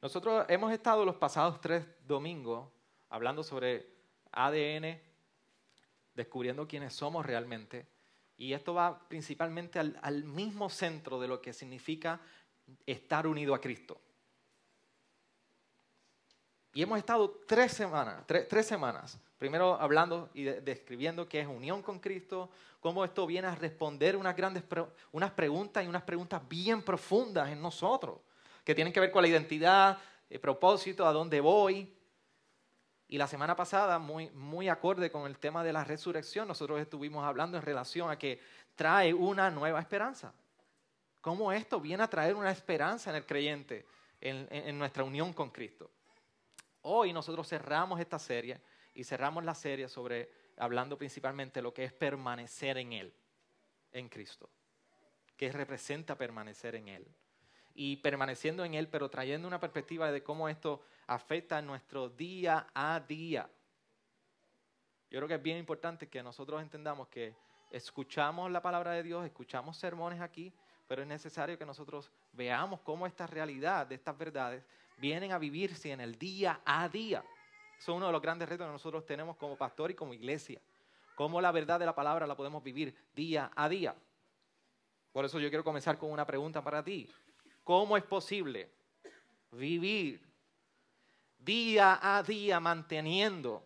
Nosotros hemos estado los pasados tres domingos hablando sobre ADN, descubriendo quiénes somos realmente. Y esto va principalmente al, mismo centro de lo que significa estar unido a Cristo. Y hemos estado tres semanas, tres, semanas, primero hablando y describiendo qué es unión con Cristo, cómo esto viene a responder unas grandes unas preguntas y unas preguntas bien profundas en nosotros, que tienen que ver con la identidad, el propósito, a dónde voy. Y la semana pasada, muy, muy acorde con el tema de la resurrección, nosotros estuvimos hablando en relación a que trae una nueva esperanza. Cómo esto viene a traer una esperanza en el creyente, en nuestra unión con Cristo. Hoy nosotros cerramos esta serie y cerramos la serie sobre hablando principalmente lo que es permanecer en Él, en Cristo, que representa permanecer en Él. Y permaneciendo en Él, pero trayendo una perspectiva de cómo esto afecta nuestro día a día. Yo creo que es bien importante que nosotros entendamos que escuchamos la palabra de Dios, escuchamos sermones aquí, pero es necesario que nosotros veamos cómo esta realidad de estas verdades vienen a vivirse en el día a día. Eso es uno de los grandes retos que nosotros tenemos como pastor y como iglesia. Cómo la verdad de la palabra la podemos vivir día a día. Por eso yo quiero comenzar con una pregunta para ti. ¿Cómo es posible vivir día a día manteniendo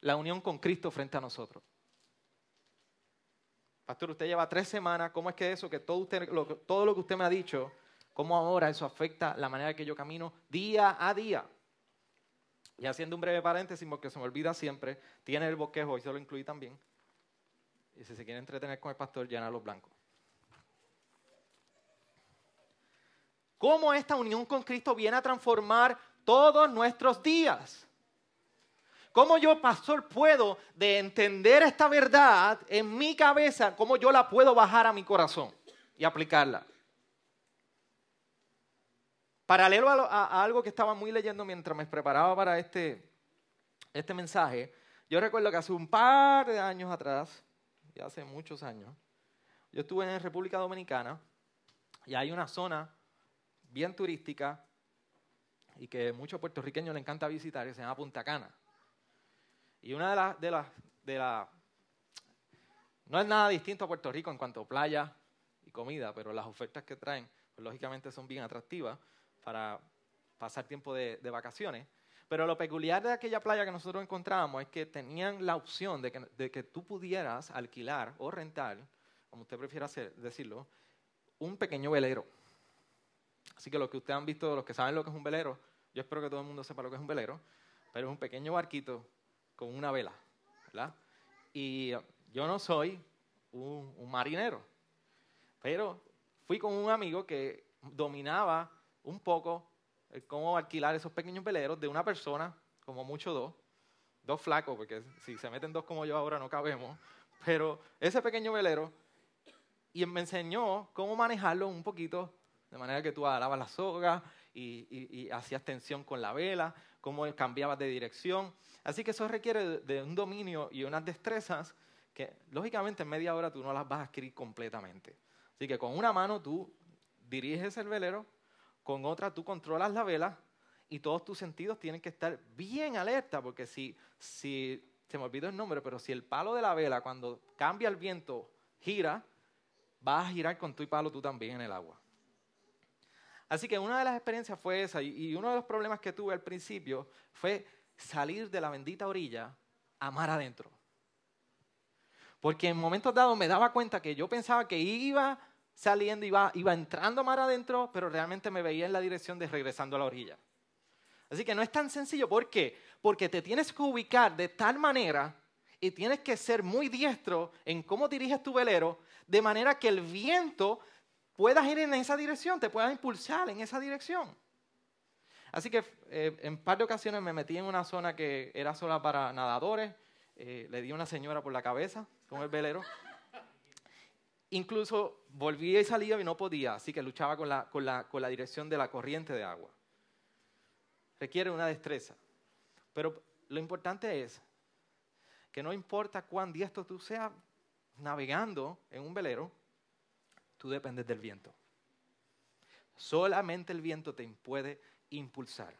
la unión con Cristo frente a nosotros? Pastor, usted lleva tres semanas, ¿cómo es que eso, que todo, todo lo que usted me ha dicho, cómo ahora eso afecta la manera que yo camino día a día? Y haciendo un breve paréntesis, porque se me olvida siempre, tiene el bosquejo, y se lo incluí también. Y si se quiere entretener con el pastor, llena los blancos. Cómo esta unión con Cristo viene a transformar todos nuestros días. ¿Cómo yo, pastor, puedo de entender esta verdad en mi cabeza, cómo yo la puedo bajar a mi corazón y aplicarla? Paralelo a, algo que estaba muy leyendo mientras me preparaba para este, este mensaje, yo recuerdo que hace un par de años atrás, ya hace muchos años, yo estuve en República Dominicana y hay una zona bien turística y que muchos puertorriqueños le encanta visitar, se llama Punta Cana. Y una de las, de las, de la, no es nada distinto a Puerto Rico en cuanto a playa y comida, pero las ofertas que traen, pues, lógicamente son bien atractivas para pasar tiempo de, vacaciones. Pero lo peculiar de aquella playa que nosotros encontramos es que tenían la opción de que, de que tú pudieras alquilar o rentar, como usted prefiera decirlo, un pequeño velero. Así que los que ustedes han visto, los que saben lo que es un velero, yo espero que todo el mundo sepa lo que es un velero, pero es un pequeño barquito con una vela, ¿verdad? Y yo no soy un, un marinero, pero fui con un amigo que dominaba un poco cómo alquilar esos pequeños veleros de una persona, como mucho dos, dos flacos, porque si se meten dos como yo ahora no cabemos, pero ese pequeño velero, y me enseñó cómo manejarlo un poquito, de manera que tú alabas la soga y, hacías tensión con la vela, cómo cambiabas de dirección. Así que eso requiere de un dominio y unas destrezas que, lógicamente, en media hora tú no las vas a adquirir completamente. Así que con una mano tú diriges el velero, con otra tú controlas la vela y todos tus sentidos tienen que estar bien alerta, porque si, si, se me olvidó el nombre, pero si el palo de la vela cuando cambia el viento gira, vas a girar con tu palo tú también en el agua. Así que una de las experiencias fue esa, y uno de los problemas que tuve al principio fue salir de la bendita orilla a mar adentro. Porque en momentos dados me daba cuenta que yo pensaba que iba saliendo, iba, iba entrando mar adentro, pero realmente me veía en la dirección de regresando a la orilla. Así que no es tan sencillo. ¿Por qué? Porque te tienes que ubicar de tal manera y tienes que ser muy diestro en cómo diriges tu velero, de manera que el viento pueda ir en esa dirección, te pueda impulsar en esa dirección. Así que eh, en par de ocasiones me metí en una zona que era sola para nadadores, eh, le di a una señora por la cabeza con el velero incluso volvía y salía y no podía, así que luchaba con la, con la, con la dirección de la corriente de agua. Requiere una destreza. Pero lo importante es que no importa cuán diestro tú seas navegando en un velero, tú dependes del viento. Solamente el viento te puede impulsar.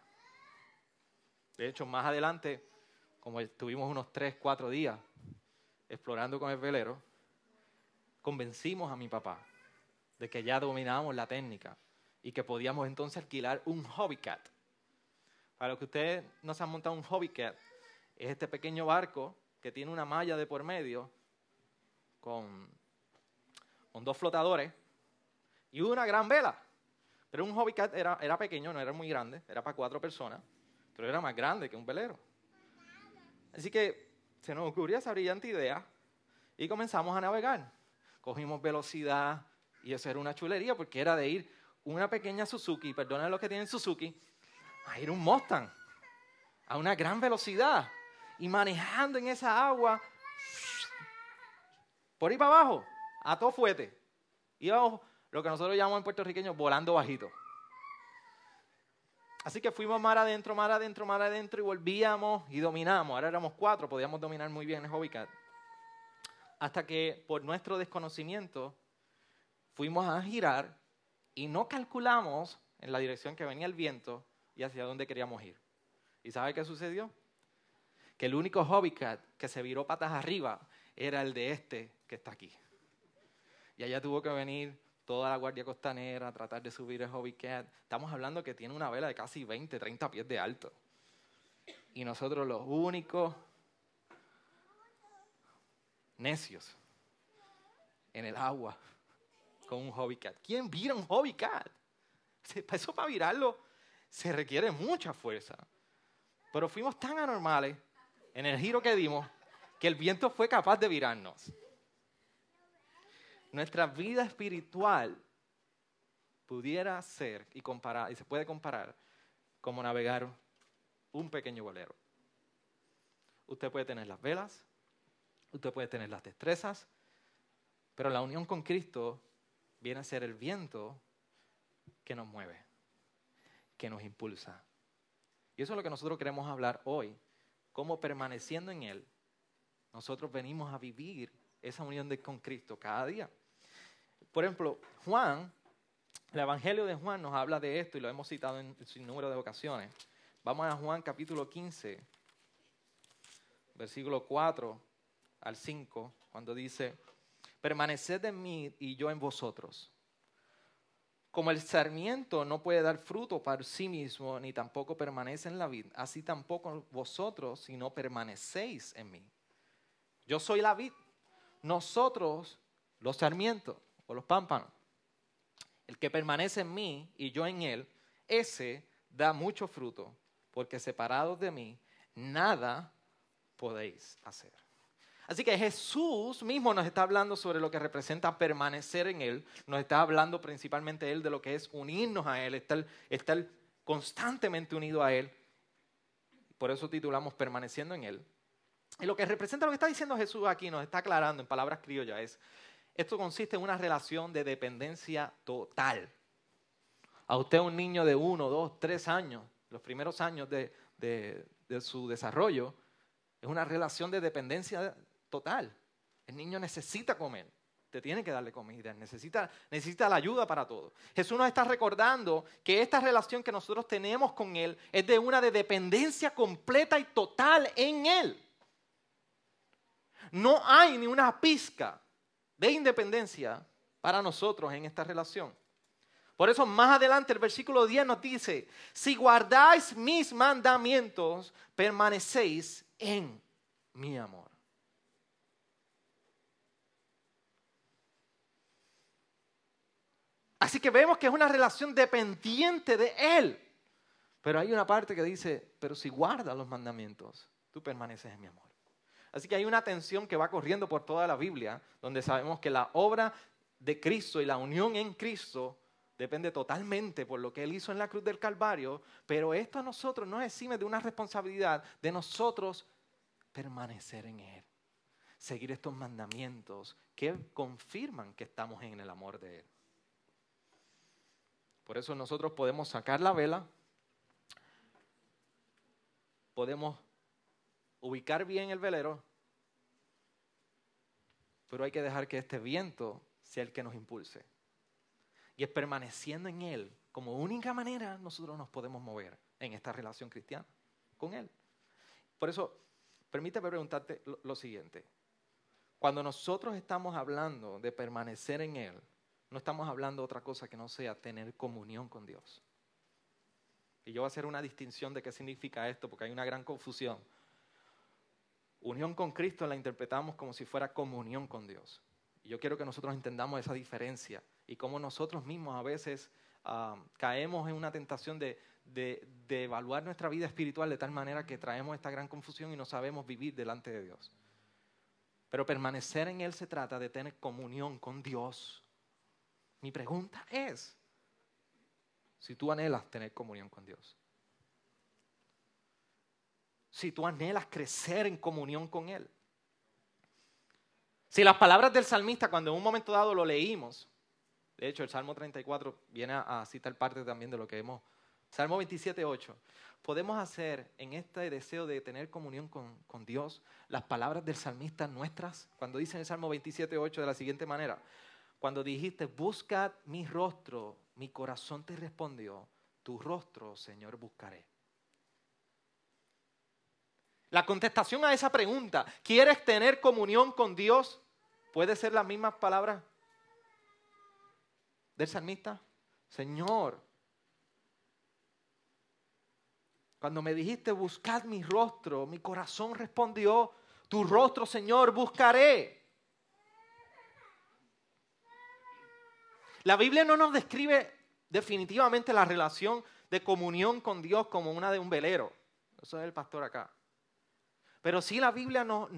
De hecho, más adelante, como estuvimos unos tres, cuatro días explorando con el velero, convencimos a mi papá de que ya dominábamos la técnica y que podíamos entonces alquilar un hobbycat. Para los que ustedes no se han montado un hobbycat, es este pequeño barco que tiene una malla de por medio con, con dos flotadores y una gran vela. Pero un hobbycat era, era pequeño, no era muy grande, era para cuatro personas, pero era más grande que un velero. Así que se nos ocurrió esa brillante idea y comenzamos a navegar. Cogimos velocidad y eso era una chulería porque era de ir una pequeña Suzuki, perdona los que tienen Suzuki, a ir un Mustang a una gran velocidad y manejando en esa agua por ahí para abajo, a todo fuete. Íbamos lo que nosotros llamamos en puertorriqueño volando bajito. Así que fuimos mar adentro, mar adentro, mar adentro y volvíamos y dominamos. Ahora éramos cuatro, podíamos dominar muy bien el Hobbycat. Hasta que por nuestro desconocimiento fuimos a girar y no calculamos en la dirección que venía el viento y hacia dónde queríamos ir. ¿Y sabe qué sucedió? Que el único Hobbycat que se viró patas arriba era el de este que está aquí. Y allá tuvo que venir toda la Guardia Costanera a tratar de subir el Hobbycat. Estamos hablando que tiene una vela de casi 20, 30 pies de alto. Y nosotros los únicos necios en el agua con un Hobbycat. ¿Quién vira un Hobbycat? Eso para virarlo se requiere mucha fuerza. Pero fuimos tan anormales en el giro que dimos que el viento fue capaz de virarnos. Nuestra vida espiritual pudiera ser y y se puede comparar como navegar un pequeño bolero. Usted puede tener las velas, usted puede tener las destrezas, pero la unión con Cristo viene a ser el viento que nos mueve, que nos impulsa. Y eso es lo que nosotros queremos hablar hoy, cómo permaneciendo en Él, nosotros venimos a vivir esa unión de, con Cristo cada día. Por ejemplo, Juan, el Evangelio de Juan nos habla de esto y lo hemos citado en sin número de ocasiones. Vamos a Juan capítulo 15, versículo 4 al 5, cuando dice, permaneced en mí y yo en vosotros. Como el sarmiento no puede dar fruto para sí mismo, ni tampoco permanece en la vid, así tampoco vosotros si no permanecéis en mí. Yo soy la vid, nosotros los sarmientos o los pámpanos. El que permanece en mí y yo en él, ese da mucho fruto, porque separados de mí, nada podéis hacer. Así que Jesús mismo nos está hablando sobre lo que representa permanecer en Él, nos está hablando principalmente Él de lo que es unirnos a Él, estar, estar constantemente unido a Él. Por eso titulamos Permaneciendo en Él. Y lo que representa lo que está diciendo Jesús aquí, nos está aclarando en palabras criollas, es, esto consiste en una relación de dependencia total. A usted un niño de uno, dos, tres años, los primeros años de, su desarrollo, es una relación de dependencia total. El niño necesita comer, te tiene que darle comida, necesita, la ayuda para todo. Jesús nos está recordando que esta relación que nosotros tenemos con Él es de una de dependencia completa y total en Él. No hay ni una pizca de independencia para nosotros en esta relación. Por eso más adelante el versículo 10 nos dice, si guardáis mis mandamientos, permanecéis en mi amor. Así que vemos que es una relación dependiente de Él. Pero hay una parte que dice, pero si guardas los mandamientos, tú permaneces en mi amor. Así que hay una tensión que va corriendo por toda la Biblia, donde sabemos que la obra de Cristo y la unión en Cristo depende totalmente por lo que Él hizo en la cruz del Calvario, pero esto a nosotros nos exime de una responsabilidad de nosotros permanecer en Él, seguir estos mandamientos que confirman que estamos en el amor de Él. Por eso nosotros podemos sacar la vela, podemos ubicar bien el velero, pero hay que dejar que este viento sea el que nos impulse. Y es permaneciendo en Él como única manera nosotros nos podemos mover en esta relación cristiana con Él. Por eso, permíteme preguntarte lo, siguiente. Cuando nosotros estamos hablando de permanecer en Él, no estamos hablando de otra cosa que no sea tener comunión con Dios. Y yo voy a hacer una distinción de qué significa esto, porque hay una gran confusión. Unión con Cristo la interpretamos como si fuera comunión con Dios. Y yo quiero que nosotros entendamos esa diferencia y cómo nosotros mismos a veces ah, caemos en una tentación de, de, evaluar nuestra vida espiritual de tal manera que traemos esta gran confusión y no sabemos vivir delante de Dios. Pero permanecer en Él se trata de tener comunión con Dios. Mi pregunta es, si tú anhelas tener comunión con Dios, si tú anhelas crecer en comunión con Él, si las palabras del salmista, cuando en un momento dado lo leímos, de hecho el Salmo 34 viene a, citar parte también de lo que hemos, Salmo 27, 8, podemos hacer en este deseo de tener comunión con, con Dios las palabras del salmista nuestras, cuando dice en el Salmo 27, 8 de la siguiente manera, cuando dijiste, buscad mi rostro, mi corazón te respondió, tu rostro, Señor, buscaré. La contestación a esa pregunta, ¿quieres tener comunión con Dios? ¿Puede ser las mismas palabras del salmista? Señor, cuando me dijiste buscad mi rostro, mi corazón respondió, tu rostro, Señor, buscaré. La Biblia no nos describe definitivamente la relación de comunión con Dios como una de un velero. Eso es el pastor acá. Pero sí la Biblia nos,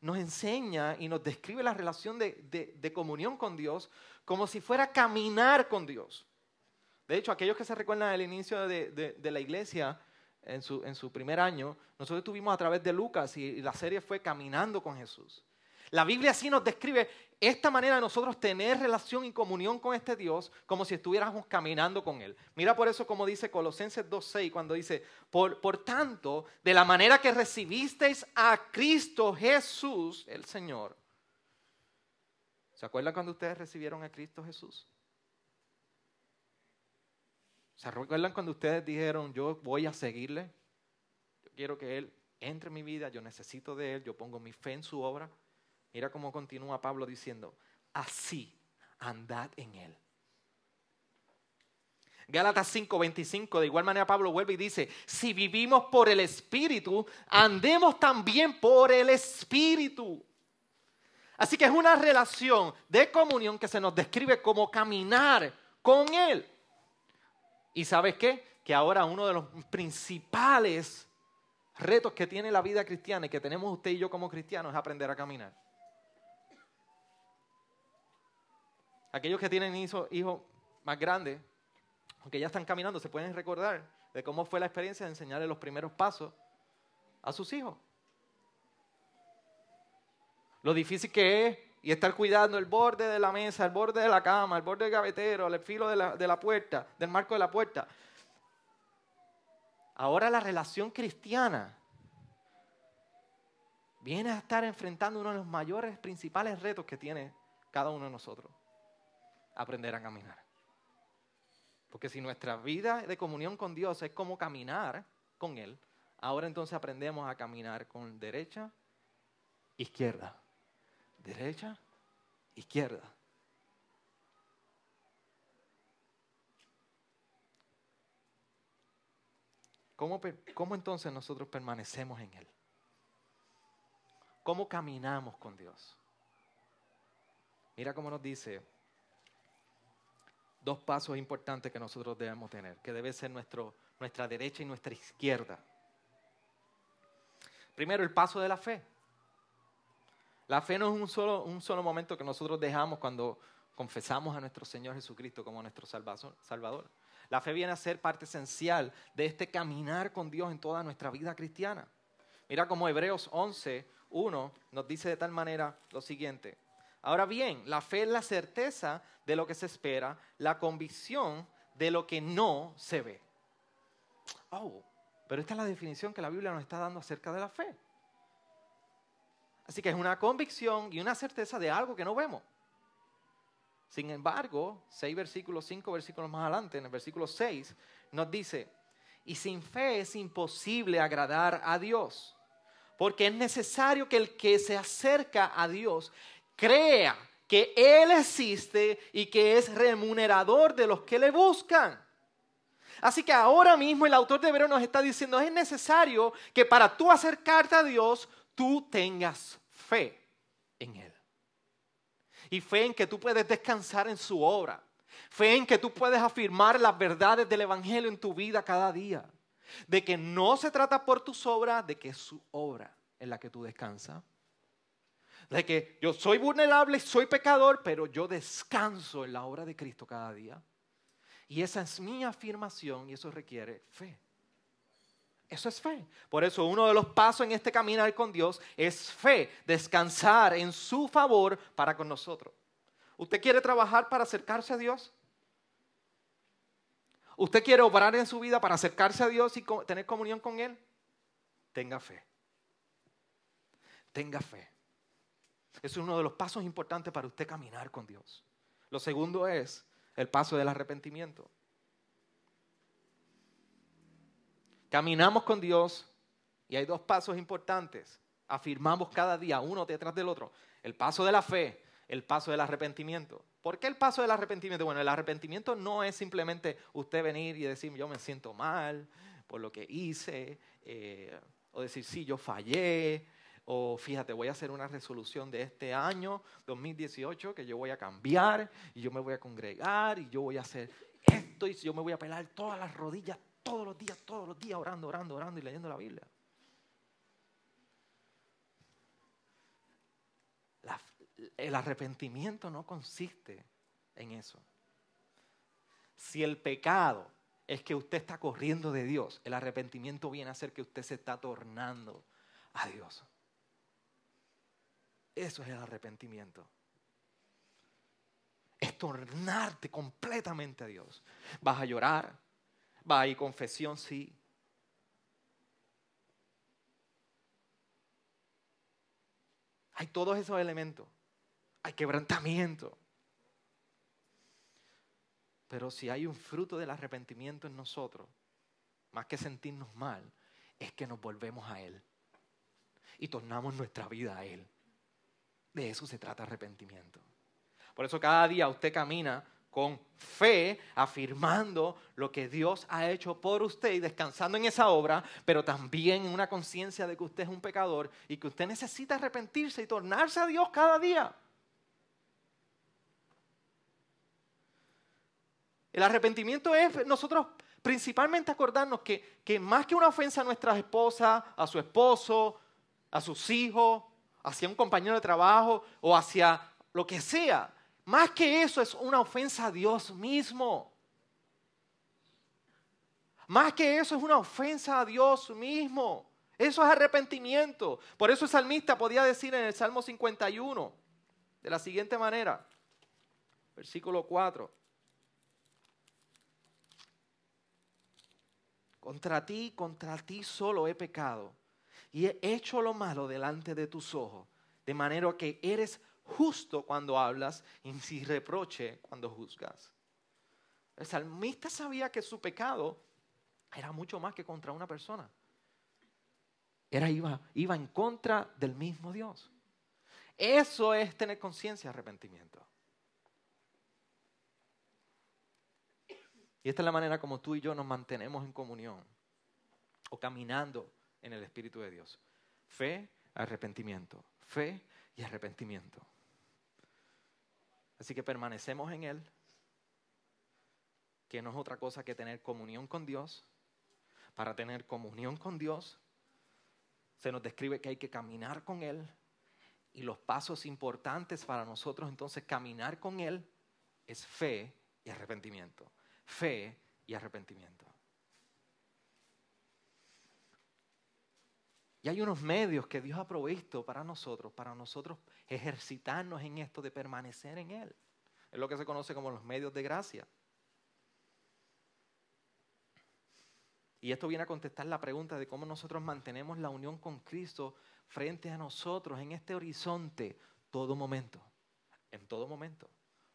nos, enseña y nos describe la relación de, comunión con Dios como si fuera caminar con Dios. De hecho, aquellos que se recuerdan del inicio de, la iglesia en su, en su, primer año, nosotros estuvimos a través de Lucas y la serie fue Caminando con Jesús. La Biblia sí nos describe esta manera de nosotros tener relación y comunión con este Dios como si estuviéramos caminando con Él. Mira por eso como dice Colosenses 2.6 cuando dice, por, por tanto, de la manera que recibisteis a Cristo Jesús, el Señor. ¿Se acuerdan cuando ustedes recibieron a Cristo Jesús? ¿Se acuerdan cuando ustedes dijeron, yo voy a seguirle? Yo quiero que Él entre en mi vida, yo necesito de Él, yo pongo mi fe en su obra. Mira cómo continúa Pablo diciendo, así andad en él. Gálatas 5:25, de igual manera Pablo vuelve y dice, si vivimos por el Espíritu, andemos también por el Espíritu. Así que es una relación de comunión que se nos describe como caminar con Él. ¿Y sabes qué? Que ahora uno de los principales retos que tiene la vida cristiana y que tenemos usted y yo como cristianos es aprender a caminar. Aquellos que tienen hijos, más grandes, aunque ya están caminando, se pueden recordar de cómo fue la experiencia de enseñarle los primeros pasos a sus hijos. Lo difícil que es y estar cuidando el borde de la mesa, el borde de la cama, el borde del gavetero, el filo de la, de la puerta, del marco de la puerta. Ahora la relación cristiana viene a estar enfrentando uno de los mayores, principales retos que tiene cada uno de nosotros aprender a caminar. Porque si nuestra vida de comunión con Dios es como caminar con Él, ahora entonces aprendemos a caminar con derecha, izquierda, derecha, izquierda. ¿Cómo, ¿Cómo, entonces nosotros permanecemos en Él? ¿Cómo caminamos con Dios? Mira cómo nos dice dos pasos importantes que nosotros debemos tener, que debe ser nuestro, nuestra derecha y nuestra izquierda. Primero, el paso de la fe. La fe no es un solo, un solo momento que nosotros dejamos cuando confesamos a nuestro Señor Jesucristo como nuestro Salvador. La fe viene a ser parte esencial de este caminar con Dios en toda nuestra vida cristiana. Mira como Hebreos 11, 1 nos dice de tal manera lo siguiente. Ahora bien, la fe es la certeza de lo que se espera, la convicción de lo que no se ve. Oh, pero esta es la definición que la Biblia nos está dando acerca de la fe. Así que es una convicción y una certeza de algo que no vemos. Sin embargo, seis versículos, cinco versículos más adelante, en el versículo 6, nos dice, y sin fe es imposible agradar a Dios, porque es necesario que el que se acerca a Dios crea que Él existe y que es remunerador de los que le buscan. Así que ahora mismo el autor de Hebreo nos está diciendo, es necesario que para tú acercarte a Dios, tú tengas fe en Él. Y fe en que tú puedes descansar en su obra. Fe en que tú puedes afirmar las verdades del Evangelio en tu vida cada día. De que no se trata por tus obras, de que es su obra en la que tú descansas. De que yo soy vulnerable, soy pecador, pero yo descanso en la obra de Cristo cada día. Y esa es mi afirmación y eso requiere fe. Eso es fe. Por eso uno de los pasos en este caminar con Dios es fe, descansar en su favor para con nosotros. ¿Usted quiere trabajar para acercarse a Dios? ¿Usted quiere obrar en su vida para acercarse a Dios y tener comunión con Él? Tenga fe. Tenga fe. Es uno de los pasos importantes para usted caminar con Dios. Lo segundo es el paso del arrepentimiento. Caminamos con Dios y hay dos pasos importantes. Afirmamos cada día, uno detrás del otro. El paso de la fe, el paso del arrepentimiento. ¿Por qué el paso del arrepentimiento? Bueno, el arrepentimiento no es simplemente usted venir y decir yo me siento mal por lo que hice, eh, o decir sí, yo fallé, o fíjate, voy a hacer una resolución de este año 2018 que yo voy a cambiar y yo me voy a congregar y yo voy a hacer esto y yo me voy a pelar todas las rodillas todos los días, todos los días orando, orando, orando y leyendo la Biblia. el arrepentimiento no consiste en eso. Si el pecado es que usted está corriendo de Dios, el arrepentimiento viene a ser que usted se está tornando a Dios. Eso es el arrepentimiento. Es tornarte completamente a Dios. Vas a llorar, va a ir confesión, sí. Hay todos esos elementos. Hay quebrantamiento. Pero si hay un fruto del arrepentimiento en nosotros, más que sentirnos mal, es que nos volvemos a Él y tornamos nuestra vida a Él. De eso se trata arrepentimiento. Por eso cada día usted camina con fe, afirmando lo que Dios ha hecho por usted y descansando en esa obra, pero también en una conciencia de que usted es un pecador y que usted necesita arrepentirse y tornarse a Dios cada día. El arrepentimiento es nosotros principalmente acordarnos que, que más que una ofensa a nuestras esposas, a su esposo, a sus hijos, hacia un compañero de trabajo o hacia lo que sea. Más que eso es una ofensa a Dios mismo. Más que eso es una ofensa a Dios mismo. Eso es arrepentimiento. Por eso el salmista podía decir en el Salmo 51 de la siguiente manera, versículo 4. Contra ti, contra ti solo he pecado y he hecho lo malo delante de tus ojos, de manera que eres justo cuando hablas y sin reproche cuando juzgas. El salmista sabía que su pecado era mucho más que contra una persona. Era, iba, iba en contra del mismo Dios. Eso es tener conciencia, arrepentimiento. Y esta es la manera como tú y yo nos mantenemos en comunión o caminando en el Espíritu de Dios. Fe, arrepentimiento. Fe y arrepentimiento. Así que permanecemos en Él, que no es otra cosa que tener comunión con Dios. Para tener comunión con Dios, se nos describe que hay que caminar con Él. Y los pasos importantes para nosotros entonces caminar con Él es fe y arrepentimiento. Fe y arrepentimiento. Y hay unos medios que Dios ha provisto para nosotros, para nosotros ejercitarnos en esto de permanecer en Él. Es lo que se conoce como los medios de gracia. Y esto viene a contestar la pregunta de cómo nosotros mantenemos la unión con Cristo frente a nosotros en este horizonte todo momento. En todo momento.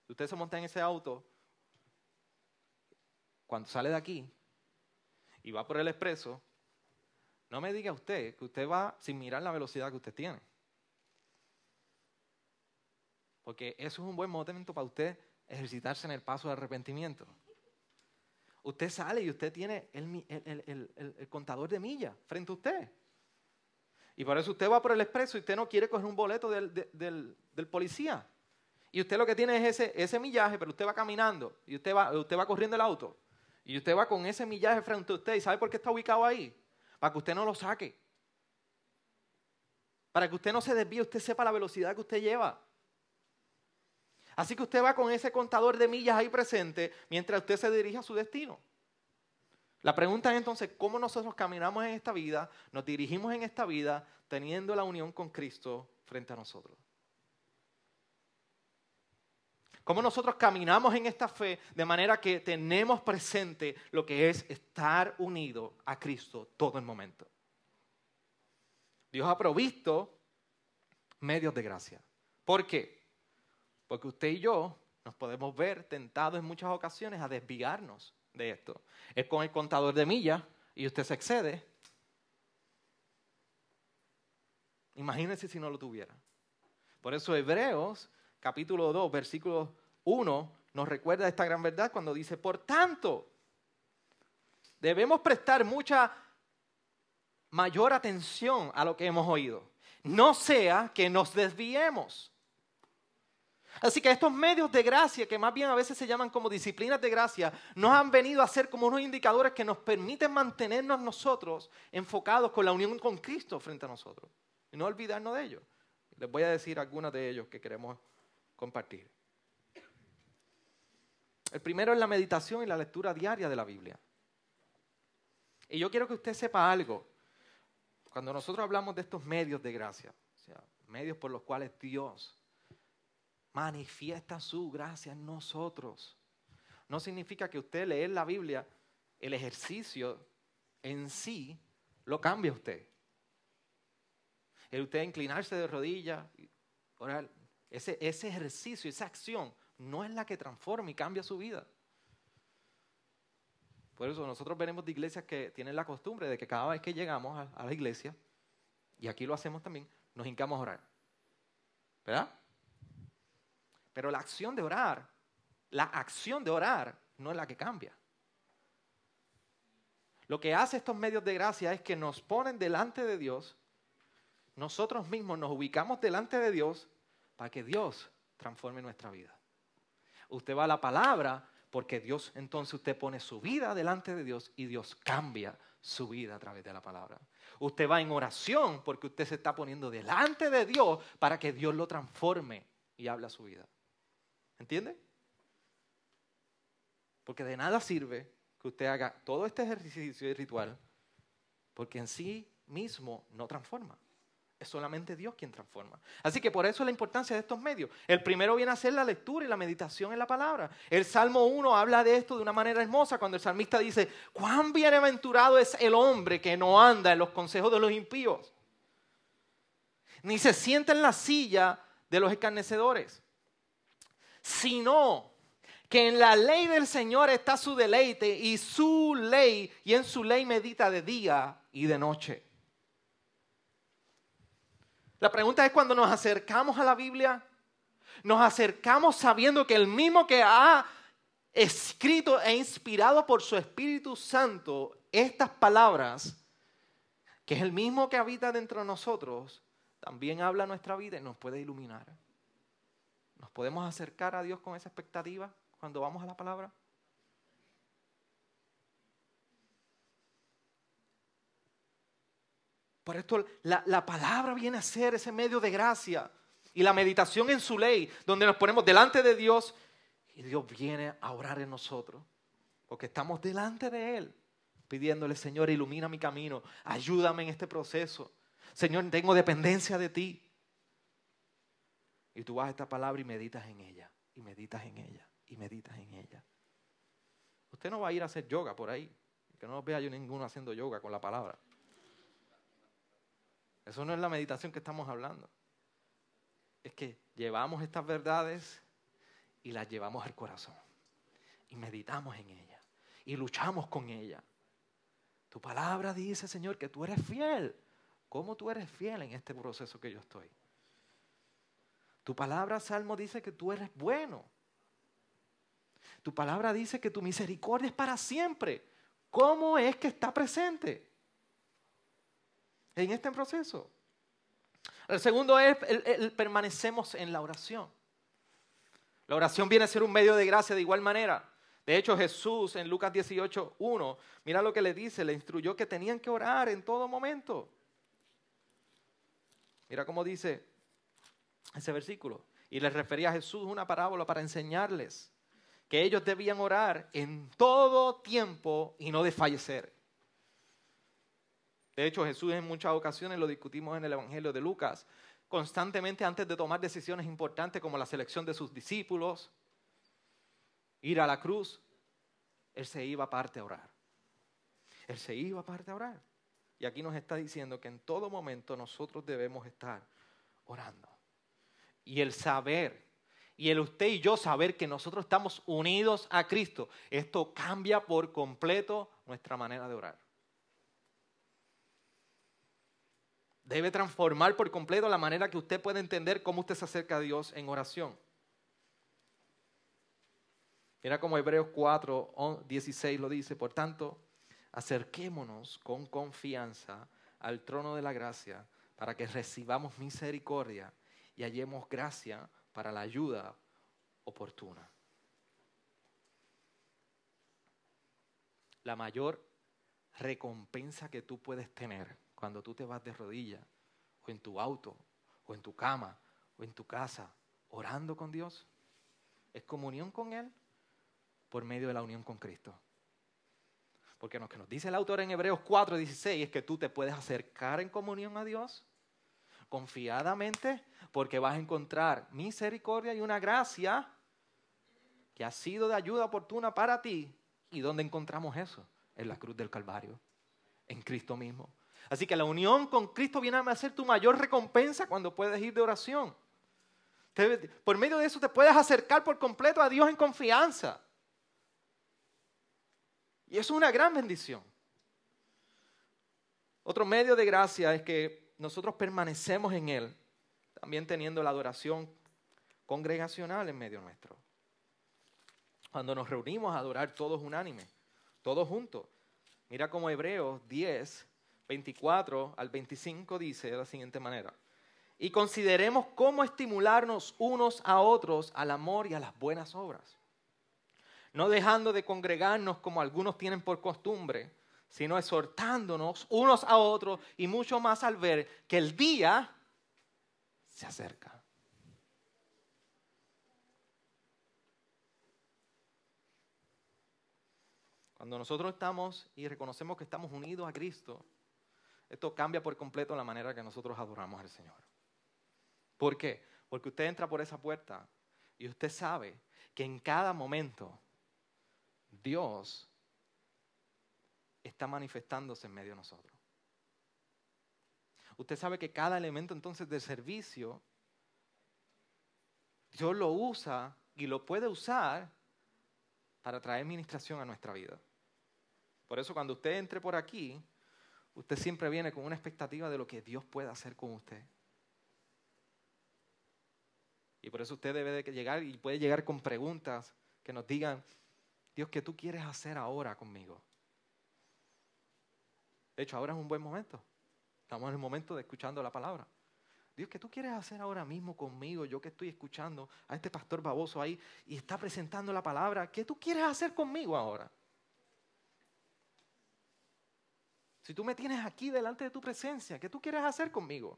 usted se monta en ese auto, cuando sale de aquí y va por el expreso, no me diga usted que usted va sin mirar la velocidad que usted tiene. Porque eso es un buen momento para usted ejercitarse en el paso de arrepentimiento. Usted sale y usted tiene el, contador de millas frente a usted. Y por eso usted va por el expreso y usted no quiere coger un boleto del, policía. Y usted lo que tiene es ese, millaje, pero usted va caminando y usted va, usted va corriendo el auto. Y usted va con ese millaje frente a usted. ¿Y sabe por qué está ubicado ahí? Para que usted no lo saque. Para que usted no se desvíe, usted sepa la velocidad que usted lleva. Así que usted va con ese contador de millas ahí presente mientras usted se dirige a su destino. La pregunta es entonces, ¿cómo nosotros caminamos en esta vida, nos dirigimos en esta vida teniendo la unión con Cristo frente a nosotros? ¿Cómo nosotros caminamos en esta fe de manera que tenemos presente lo que es estar unido a Cristo todo el momento? Dios ha provisto medios de gracia. ¿Por qué? Porque usted y yo nos podemos ver tentados en muchas ocasiones a desviarnos de esto. Es con el contador de millas y usted se excede. Imagínese si no lo tuviera. Por eso Hebreos capítulo 2, versículo 1 nos recuerda esta gran verdad cuando dice, por tanto, debemos prestar mucha mayor atención a lo que hemos oído. No sea que nos desviemos. Así que estos medios de gracia, que más bien a veces se llaman como disciplinas de gracia, nos han venido a ser como unos indicadores que nos permiten mantenernos nosotros enfocados con la unión con Cristo frente a nosotros. Y no olvidarnos de ellos. Les voy a decir algunos de ellos que queremos compartir. El primero es la meditación y la lectura diaria de la Biblia. Y yo quiero que usted sepa algo. Cuando nosotros hablamos de estos medios de gracia, medios por los cuales Dios manifiesta su gracia en nosotros. No significa que usted leer la Biblia, el ejercicio en sí, lo cambie usted. El usted inclinarse de rodillas, orar, ese, ese ejercicio, esa acción, no es la que transforma y cambia su vida. Por eso nosotros venimos de iglesias que tienen la costumbre de que cada vez que llegamos a, la iglesia, y aquí lo hacemos también, nos hincamos a orar. ¿Verdad? Pero la acción de orar, la acción de orar no es la que cambia. Lo que hace estos medios de gracia es que nos ponen delante de Dios, nosotros mismos nos ubicamos delante de Dios para que Dios transforme nuestra vida. Usted va a la palabra porque Dios, entonces usted pone su vida delante de Dios y Dios cambia su vida a través de la palabra. Usted va en oración porque usted se está poniendo delante de Dios para que Dios lo transforme y habla su vida. ¿Entiende? Porque de nada sirve que usted haga todo este ejercicio y ritual, porque en sí mismo no transforma. Solamente Dios quien transforma. Así que por eso la importancia de estos medios. El primero viene a ser la lectura y la meditación en la palabra. El Salmo 1 habla de esto de una manera hermosa cuando el salmista dice, cuán bienaventurado es el hombre que no anda en los consejos de los impíos, ni se sienta en la silla de los escarnecedores, sino que en la ley del Señor está su deleite y su ley, y en su ley medita de día y de noche. La pregunta es cuando nos acercamos a la Biblia, nos acercamos sabiendo que el mismo que ha escrito e inspirado por su Espíritu Santo estas palabras, que es el mismo que habita dentro de nosotros, también habla nuestra vida y nos puede iluminar. ¿Nos podemos acercar a Dios con esa expectativa cuando vamos a la palabra? Por esto la, la, palabra viene a ser ese medio de gracia y la meditación en su ley, donde nos ponemos delante de Dios y Dios viene a orar en nosotros, porque estamos delante de Él, pidiéndole, Señor, ilumina mi camino, ayúdame en este proceso. Señor, tengo dependencia de ti. Y tú vas a esta palabra y meditas en ella, y meditas en ella, y meditas en ella. Usted no va a ir a hacer yoga por ahí, que no vea yo ninguno haciendo yoga con la palabra. Eso no es la meditación que estamos hablando. Es que llevamos estas verdades y las llevamos al corazón. Y meditamos en ella. Y luchamos con ella. Tu palabra dice, Señor, que tú eres fiel. ¿Cómo tú eres fiel en este proceso que yo estoy? Tu palabra, Salmo, dice que tú eres bueno. Tu palabra dice que tu misericordia es para siempre. ¿Cómo es que está presente en este proceso? El segundo es, el, permanecemos en la oración. La oración viene a ser un medio de gracia de igual manera. De hecho, Jesús en Lucas 18, 1, mira lo que le dice, le instruyó que tenían que orar en todo momento. Mira cómo dice ese versículo. Y les refería a Jesús una parábola para enseñarles que ellos debían orar en todo tiempo y no desfallecer. De hecho, Jesús en muchas ocasiones lo discutimos en el Evangelio de Lucas, constantemente antes de tomar decisiones importantes como la selección de sus discípulos, ir a la cruz, Él se iba aparte a orar. Él se iba aparte a orar. Y aquí nos está diciendo que en todo momento nosotros debemos estar orando. Y el saber, y el usted y yo saber que nosotros estamos unidos a Cristo, esto cambia por completo nuestra manera de orar. Debe transformar por completo la manera que usted puede entender cómo usted se acerca a Dios en oración. Mira como Hebreos 4, 16 lo dice, por tanto, acerquémonos con confianza al trono de la gracia para que recibamos misericordia y hallemos gracia para la ayuda oportuna. La mayor recompensa que tú puedes tener cuando tú te vas de rodillas o en tu auto o en tu cama o en tu casa orando con Dios es comunión con Él por medio de la unión con Cristo. Porque lo que nos dice el autor en Hebreos 4, 16 es que tú te puedes acercar en comunión a Dios confiadamente porque vas a encontrar misericordia y una gracia que ha sido de ayuda oportuna para ti. ¿Y dónde encontramos eso? En la cruz del Calvario, en Cristo mismo. Así que la unión con Cristo viene a ser tu mayor recompensa cuando puedes ir de oración. por medio de eso te puedes acercar por completo a Dios en confianza. Y eso es una gran bendición. Otro medio de gracia es que nosotros permanecemos en Él, también teniendo la adoración congregacional en medio nuestro. Cuando nos reunimos a adorar todos unánimes, todos juntos. Mira como Hebreos 10, 24 al 25 dice de la siguiente manera. Y consideremos cómo estimularnos unos a otros al amor y a las buenas obras no dejando de congregarnos como algunos tienen por costumbre, sino exhortándonos unos a otros y mucho más al ver que el día se acerca. Cuando nosotros estamos y reconocemos que estamos unidos a Cristo, esto cambia por completo la manera que nosotros adoramos al Señor. ¿Por qué? Porque usted entra por esa puerta y usted sabe que en cada momento Dios está manifestándose en medio de nosotros. Usted sabe que cada elemento entonces de servicio, Dios lo usa y lo puede usar para traer ministración a nuestra vida. Por eso cuando usted entre por aquí, usted siempre viene con una expectativa de lo que Dios puede hacer con usted. Y por eso usted debe de llegar y puede llegar con preguntas que nos digan, Dios, ¿qué tú quieres hacer ahora conmigo? De hecho, ahora es un buen momento. Estamos en el momento de escuchando la palabra. Dios, ¿qué tú quieres hacer ahora mismo conmigo? Yo que estoy escuchando a este pastor baboso ahí y está presentando la palabra. ¿Qué tú quieres hacer conmigo ahora? Si tú me tienes aquí delante de tu presencia, ¿qué tú quieres hacer conmigo?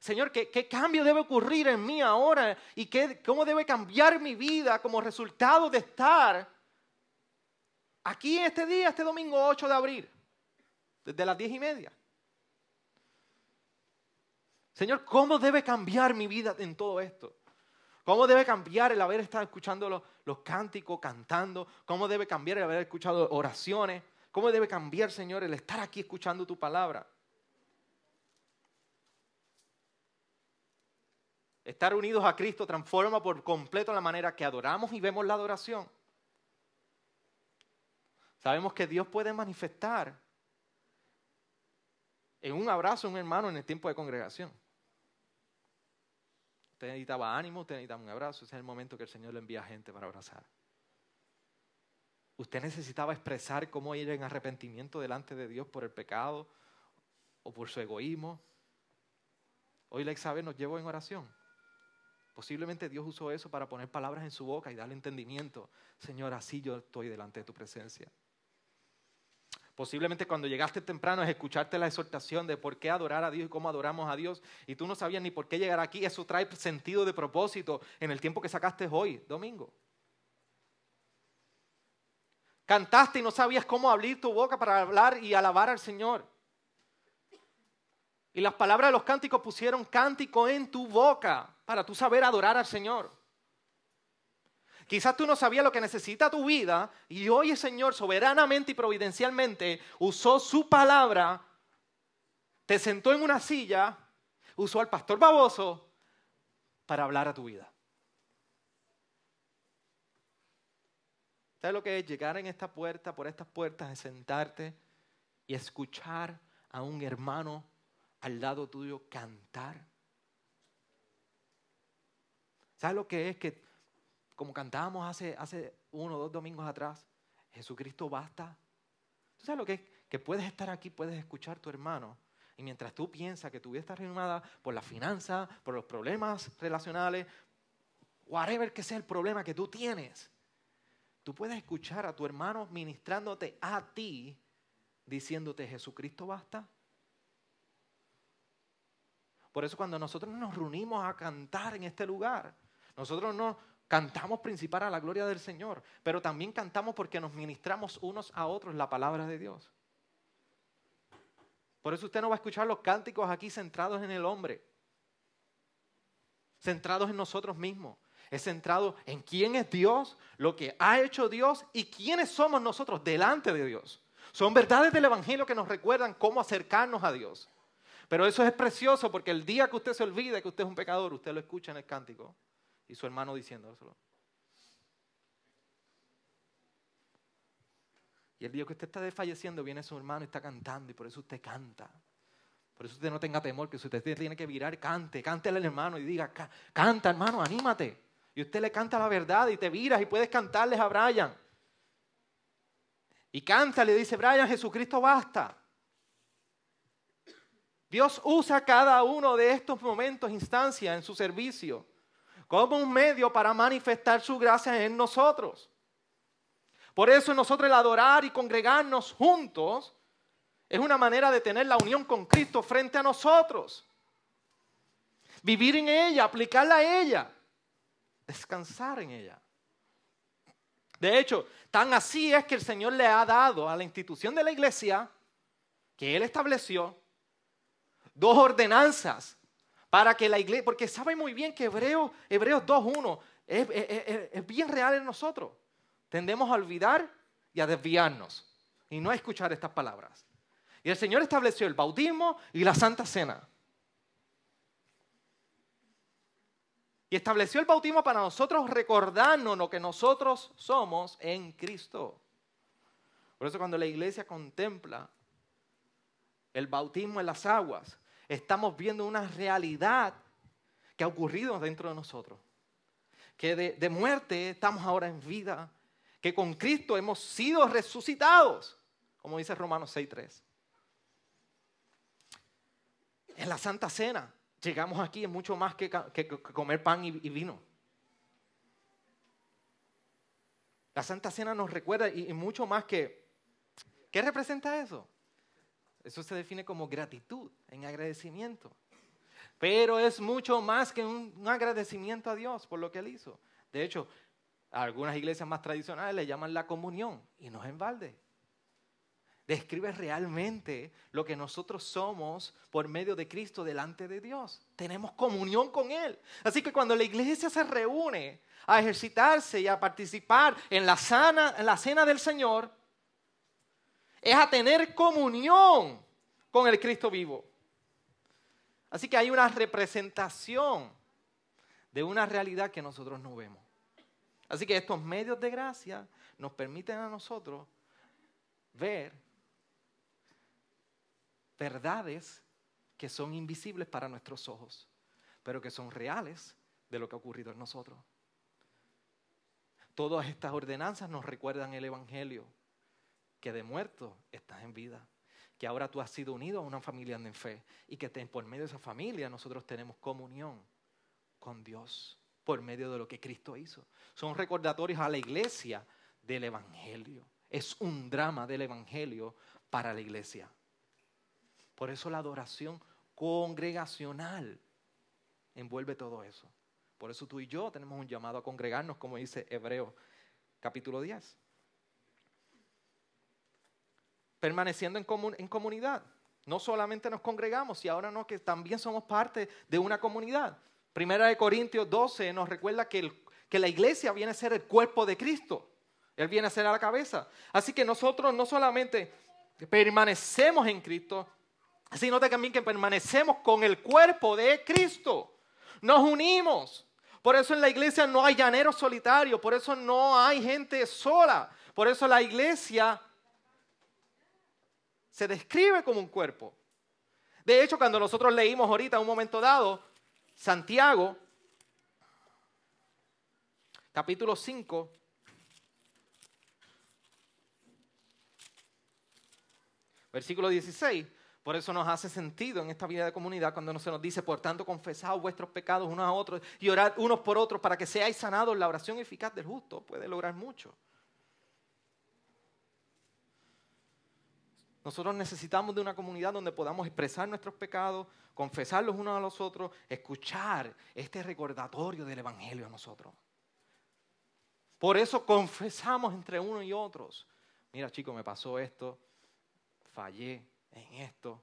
Señor, ¿qué, cambio debe ocurrir en mí ahora? ¿Y qué, cómo debe cambiar mi vida como resultado de estar aquí este día, este domingo 8 de abril, desde las diez y media? Señor, ¿cómo debe cambiar mi vida en todo esto? ¿Cómo debe cambiar el haber estado escuchando los, los, cánticos, cantando? ¿Cómo debe cambiar el haber escuchado oraciones? ¿Cómo debe cambiar, Señor, el estar aquí escuchando tu palabra? estar unidos a Cristo transforma por completo la manera que adoramos y vemos la adoración. Sabemos que Dios puede manifestar en un abrazo a un hermano en el tiempo de congregación. Usted necesitaba ánimo, usted necesitaba un abrazo, ese es el momento que el Señor le envía gente para abrazar. Usted necesitaba expresar cómo ir en arrepentimiento delante de Dios por el pecado o por su egoísmo. Hoy la sabe nos llevó en oración. Posiblemente Dios usó eso para poner palabras en su boca y darle entendimiento. Señor, así yo estoy delante de tu presencia. Posiblemente cuando llegaste temprano es escucharte la exhortación de por qué adorar a Dios y cómo adoramos a Dios y tú no sabías ni por qué llegar aquí. Eso trae sentido de propósito en el tiempo que sacaste hoy, domingo. Cantaste y no sabías cómo abrir tu boca para hablar y alabar al Señor. Y las palabras de los cánticos pusieron cántico en tu boca para tú saber adorar al Señor. Quizás tú no sabías lo que necesita tu vida y hoy el Señor soberanamente y providencialmente usó su palabra, te sentó en una silla, usó al pastor baboso para hablar a tu vida. ¿Sabes lo que es llegar en esta puerta, por estas puertas, de sentarte y escuchar a un hermano al lado tuyo cantar? ¿Sabes lo que es que como cantábamos hace, hace uno o dos domingos atrás, Jesucristo basta. ¿Tú sabes lo que es? Que puedes estar aquí, puedes escuchar a tu hermano. Y mientras tú piensas que tu vida está reanimada por la finanza, por los problemas relacionales, whatever que sea el problema que tú tienes, tú puedes escuchar a tu hermano ministrándote a ti, diciéndote, Jesucristo basta. Por eso cuando nosotros nos reunimos a cantar en este lugar, nosotros no, Cantamos principal a la gloria del Señor, pero también cantamos porque nos ministramos unos a otros la palabra de Dios. Por eso usted no va a escuchar los cánticos aquí centrados en el hombre, centrados en nosotros mismos. Es centrado en quién es Dios, lo que ha hecho Dios y quiénes somos nosotros delante de Dios. Son verdades del Evangelio que nos recuerdan cómo acercarnos a Dios. Pero eso es precioso porque el día que usted se olvide que usted es un pecador, usted lo escucha en el cántico y su hermano diciéndoselo. Y el día que usted está desfalleciendo, viene su hermano y está cantando, y por eso usted canta. Por eso usted no tenga temor, que si usted tiene que virar, cante, cante al hermano y diga, canta hermano, anímate. Y usted le canta la verdad y te viras y puedes cantarles a Brian. Y canta, le dice, Brian, Jesucristo basta. Dios usa cada uno de estos momentos, instancias en su servicio como un medio para manifestar su gracia en nosotros. Por eso nosotros el adorar y congregarnos juntos es una manera de tener la unión con Cristo frente a nosotros. Vivir en ella, aplicarla a ella, descansar en ella. De hecho, tan así es que el Señor le ha dado a la institución de la iglesia que Él estableció dos ordenanzas para que la iglesia, porque sabe muy bien que Hebreos, Hebreos 2.1 es, es bien real en nosotros. Tendemos a olvidar y a desviarnos y no a escuchar estas palabras. Y el Señor estableció el bautismo y la Santa Cena. Y estableció el bautismo para nosotros recordarnos lo que nosotros somos en Cristo. Por eso cuando la iglesia contempla el bautismo en las aguas, estamos viendo una realidad que ha ocurrido dentro de nosotros. Que de, muerte estamos ahora en vida. Que con Cristo hemos sido resucitados, como dice Romanos 6.3. En la Santa Cena llegamos aquí es mucho más que, comer pan y, vino. La Santa Cena nos recuerda y mucho más que... ¿Qué representa eso? Eso se define como gratitud, en agradecimiento. Pero es mucho más que un, agradecimiento a Dios por lo que Él hizo. De hecho, algunas iglesias más tradicionales le llaman la comunión y no es en balde. Describe realmente lo que nosotros somos por medio de Cristo delante de Dios. Tenemos comunión con Él. Así que cuando la iglesia se reúne a ejercitarse y a participar en la, en la cena del Señor, es a tener comunión con el Cristo vivo. Así que hay una representación de una realidad que nosotros no vemos. Así que estos medios de gracia nos permiten a nosotros ver verdades que son invisibles para nuestros ojos, pero que son reales de lo que ha ocurrido en nosotros. Todas estas ordenanzas nos recuerdan el Evangelio, que de muerto estás en vida, que ahora tú has sido unido a una familia en fe y que por medio de esa familia nosotros tenemos comunión con Dios por medio de lo que Cristo hizo. Son recordatorios a la iglesia del Evangelio. Es un drama del Evangelio para la iglesia. Por eso la adoración congregacional envuelve todo eso. Por eso tú y yo tenemos un llamado a congregarnos, como dice Hebreo capítulo 10. Permaneciendo en, en comunidad. No solamente nos congregamos, y ahora no, que también somos parte de una comunidad. Primera de Corintios 12 nos recuerda que, que la iglesia viene a ser el cuerpo de Cristo. Él viene a ser a la cabeza. Así que nosotros no solamente permanecemos en Cristo, sino también que permanecemos con el cuerpo de Cristo. Nos unimos. Por eso en la iglesia no hay llanero solitario, por eso no hay gente sola. Por eso la iglesia se describe como un cuerpo. De hecho, cuando nosotros leímos ahorita, un momento dado, Santiago, capítulo 5, versículo 16. Por eso nos hace sentido en esta vida de comunidad cuando se nos dice, por tanto, confesad vuestros pecados unos a otros y orad unos por otros para que seáis sanados. La oración eficaz del justo puede lograr mucho. Nosotros necesitamos de una comunidad donde podamos expresar nuestros pecados, confesarlos unos a los otros, escuchar este recordatorio del Evangelio a nosotros. Por eso confesamos entre unos y otros. Mira, chico, me pasó esto, fallé en esto.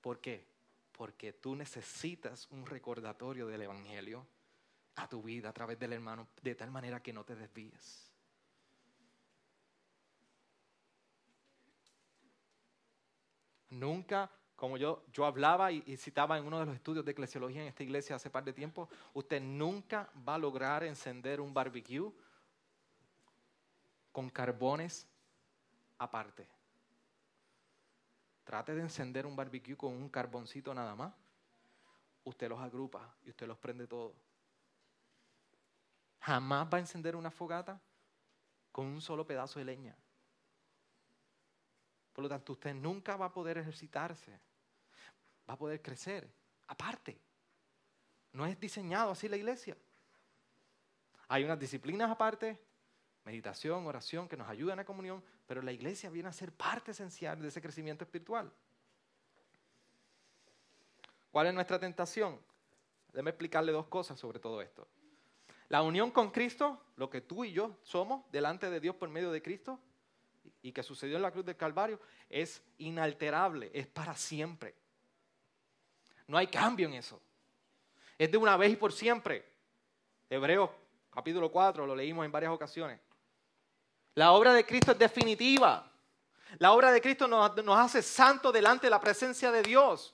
¿Por qué? Porque tú necesitas un recordatorio del Evangelio a tu vida a través del hermano, de tal manera que no te desvíes. Nunca como yo, yo hablaba y, citaba en uno de los estudios de eclesiología en esta iglesia hace par de tiempo, usted nunca va a lograr encender un barbecue con carbones aparte. Trate de encender un barbecue con un carboncito nada más. Usted los agrupa y usted los prende todos. Jamás va a encender una fogata con un solo pedazo de leña. Por lo tanto, usted nunca va a poder ejercitarse va a poder crecer. Aparte, no es diseñado así la iglesia. Hay unas disciplinas aparte, meditación, oración, que nos ayudan a la comunión, pero la iglesia viene a ser parte esencial de ese crecimiento espiritual. ¿Cuál es nuestra tentación? Déjame explicarle dos cosas sobre todo esto. La unión con Cristo, lo que tú y yo somos delante de Dios por medio de Cristo y que sucedió en la cruz del Calvario, es inalterable, es para siempre. No hay cambio en eso. Es de una vez y por siempre. Hebreos capítulo 4, lo leímos en varias ocasiones. La obra de Cristo es definitiva. La obra de Cristo nos, hace santos delante de la presencia de Dios.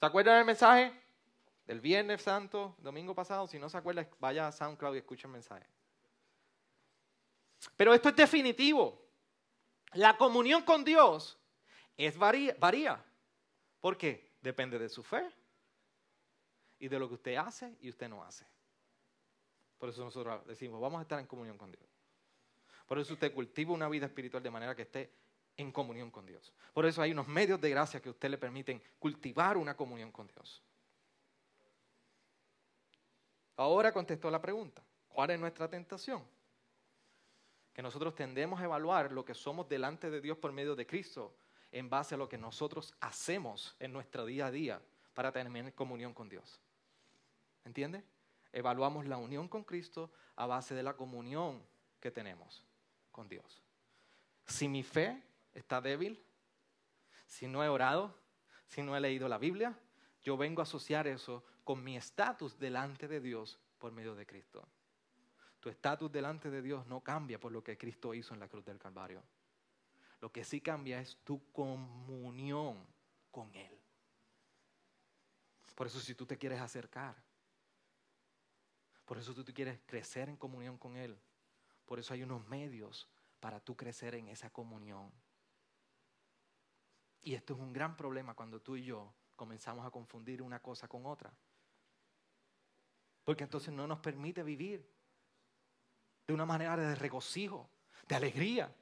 ¿Se acuerdan del mensaje? Del Viernes Santo, domingo pasado. Si no se acuerda, vaya a SoundCloud y escuche el mensaje. Pero esto es definitivo. La comunión con Dios es varía. varía. ¿Por qué? Depende de su fe y de lo que usted hace y usted no hace. Por eso nosotros decimos, vamos a estar en comunión con Dios. Por eso usted cultiva una vida espiritual de manera que esté en comunión con Dios. Por eso hay unos medios de gracia que a usted le permiten cultivar una comunión con Dios. Ahora contestó la pregunta, ¿cuál es nuestra tentación? Que nosotros tendemos a evaluar lo que somos delante de Dios por medio de Cristo en base a lo que nosotros hacemos en nuestro día a día para tener comunión con Dios. ¿Entiende? Evaluamos la unión con Cristo a base de la comunión que tenemos con Dios. Si mi fe está débil, si no he orado, si no he leído la Biblia, yo vengo a asociar eso con mi estatus delante de Dios por medio de Cristo. Tu estatus delante de Dios no cambia por lo que Cristo hizo en la cruz del Calvario. Lo que sí cambia es tu comunión con Él. Por eso si tú te quieres acercar, por eso tú quieres crecer en comunión con Él, por eso hay unos medios para tú crecer en esa comunión. Y esto es un gran problema cuando tú y yo comenzamos a confundir una cosa con otra. Porque entonces no nos permite vivir de una manera de regocijo, de alegría,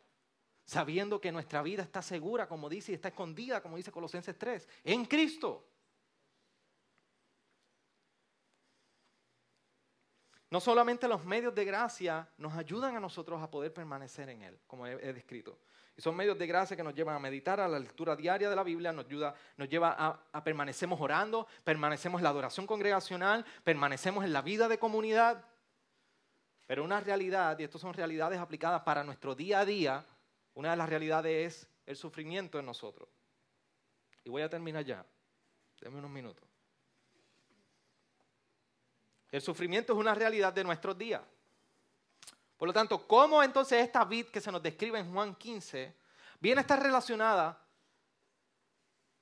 sabiendo que nuestra vida está segura, como dice, y está escondida, como dice Colosenses 3, en Cristo. No solamente los medios de gracia nos ayudan a nosotros a poder permanecer en Él, como he, descrito. Y son medios de gracia que nos llevan a meditar, a la lectura diaria de la Biblia, nos, ayuda, nos lleva a, a permanecemos orando, permanecemos en la adoración congregacional, permanecemos en la vida de comunidad. Pero una realidad, y estas son realidades aplicadas para nuestro día a día, una de las realidades es el sufrimiento en nosotros. Y voy a terminar ya. Denme unos minutos. El sufrimiento es una realidad de nuestros días. Por lo tanto, ¿cómo entonces esta vid que se nos describe en Juan 15 viene a estar relacionada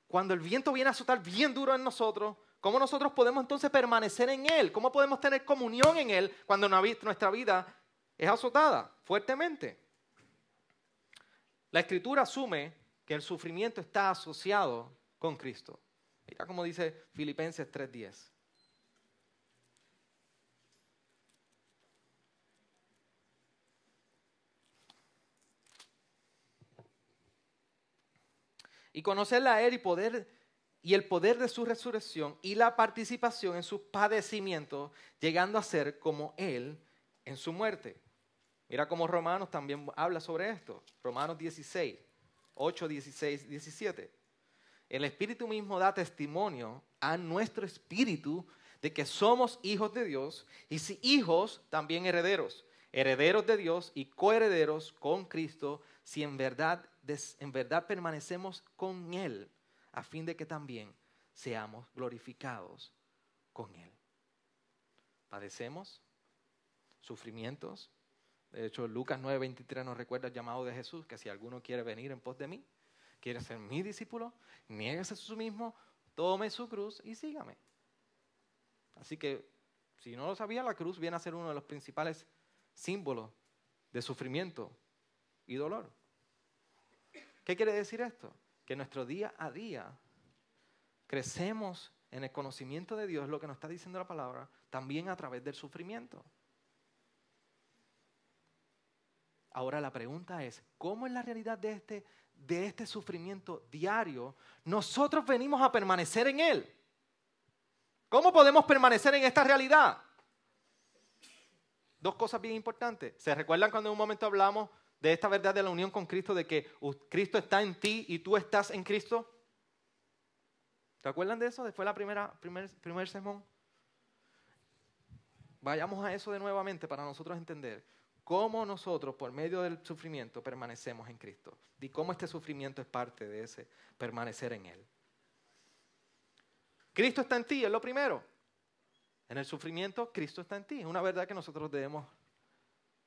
cuando el viento viene a azotar bien duro en nosotros? ¿Cómo nosotros podemos entonces permanecer en Él? ¿Cómo podemos tener comunión en Él cuando nuestra vida es azotada fuertemente? La Escritura asume que el sufrimiento está asociado con Cristo. Mira cómo dice Filipenses 3:10. Y conocerla a Él y poder y el poder de su resurrección y la participación en sus padecimientos, llegando a ser como Él en su muerte. Mira cómo Romanos también habla sobre esto. Romanos 16, 8, 16, 17. El Espíritu mismo da testimonio a nuestro espíritu de que somos hijos de Dios y si hijos, también herederos. Herederos de Dios y coherederos con Cristo si en verdad en verdad permanecemos con Él, a fin de que también seamos glorificados con Él. Padecemos sufrimientos. De hecho, Lucas 9:23 nos recuerda el llamado de Jesús, que si alguno quiere venir en pos de mí, quiere ser mi discípulo, niéguese a sí mismo, tome su cruz y sígame. Así que, si no lo sabía, la cruz viene a ser uno de los principales símbolos de sufrimiento y dolor. ¿Qué quiere decir esto? Que nuestro día a día crecemos en el conocimiento de Dios, lo que nos está diciendo la palabra, también a través del sufrimiento. Ahora la pregunta es, ¿cómo es la realidad de este, de este sufrimiento diario nosotros venimos a permanecer en él? ¿Cómo podemos permanecer en esta realidad? Dos cosas bien importantes. ¿Se recuerdan cuando en un momento hablamos de esta verdad de la unión con Cristo, de que Cristo está en ti y tú estás en Cristo? ¿Te acuerdan de eso? Después la primera, primer, primer sermón. Vayamos a eso de nuevamente para nosotros entender cómo nosotros, por medio del sufrimiento, permanecemos en Cristo. Y cómo este sufrimiento es parte de ese permanecer en Él. Cristo está en ti, es lo primero. En el sufrimiento, Cristo está en ti. Es una verdad que nosotros debemos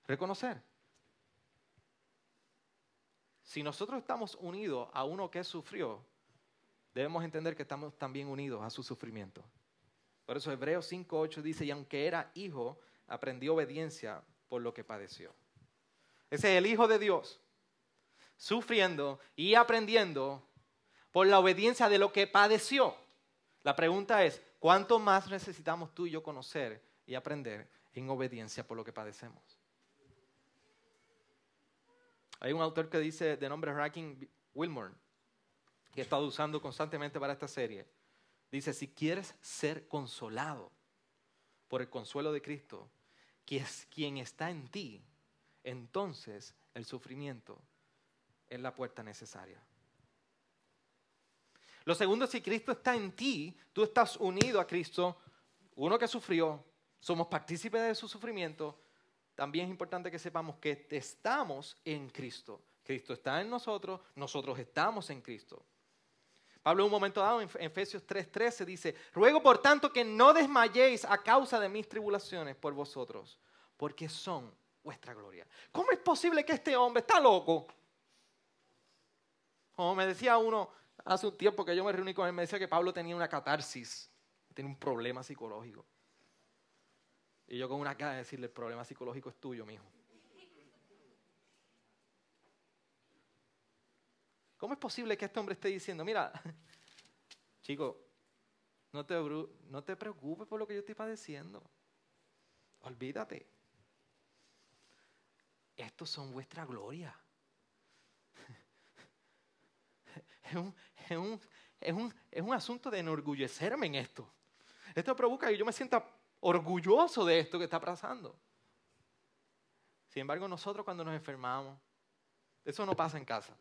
reconocer. Si nosotros estamos unidos a uno que sufrió, debemos entender que estamos también unidos a su sufrimiento. Por eso Hebreos 5.8 dice, y aunque era hijo, aprendió obediencia por lo que padeció. Ese es el Hijo de Dios, sufriendo y aprendiendo por la obediencia de lo que padeció. La pregunta es, ¿cuánto más necesitamos tú y yo conocer y aprender en obediencia por lo que padecemos? Hay un autor que dice, de nombre Racking Wilmore, que he estado usando constantemente para esta serie. Dice, si quieres ser consolado por el consuelo de Cristo, que es quien está en ti, entonces el sufrimiento es la puerta necesaria. Lo segundo, si Cristo está en ti, tú estás unido a Cristo, uno que sufrió, somos partícipes de su sufrimiento, también es importante que sepamos que estamos en Cristo. Cristo está en nosotros, nosotros estamos en Cristo. Pablo en un momento dado en Efesios 3:13 dice, ruego por tanto que no desmayéis a causa de mis tribulaciones por vosotros, porque son vuestra gloria. ¿Cómo es posible que este hombre está loco? Como me decía uno hace un tiempo que yo me reuní con él, me decía que Pablo tenía una catarsis tiene un problema psicológico. Y yo con una cara de decirle, el problema psicológico es tuyo, mijo. ¿Cómo es posible que este hombre esté diciendo, mira, chico, no te, no te preocupes por lo que yo estoy padeciendo. Olvídate. Estos son vuestra gloria. Es un, es, un, es, un, es un asunto de enorgullecerme en esto. Esto provoca que yo me sienta orgulloso de esto que está pasando. Sin embargo, nosotros cuando nos enfermamos, eso no pasa en casa.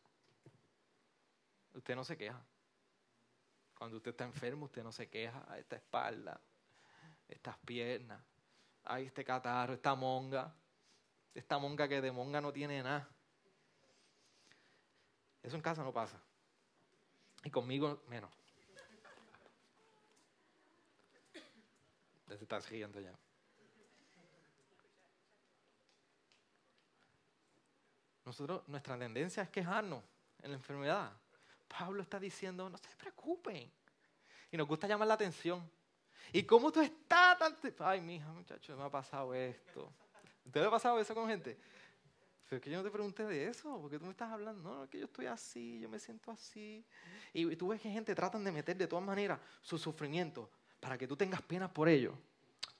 Usted no se queja. Cuando usted está enfermo, usted no se queja. Esta espalda, estas piernas, ay, este catarro, esta monga. Esta monga que de monga no tiene nada. Eso en casa no pasa. Y conmigo menos. Ya se está riendo ya. Nosotros, nuestra tendencia es quejarnos en la enfermedad. Pablo está diciendo, no se preocupen. Y nos gusta llamar la atención. ¿Y cómo tú estás? Ay, mija, muchacho, me ha pasado esto. ¿Te ha pasado eso con gente? Pero es que yo no te pregunté de eso, porque tú me estás hablando, no, es que yo estoy así, yo me siento así. Y tú ves que gente tratan de meter de todas maneras su sufrimiento para que tú tengas penas por ello.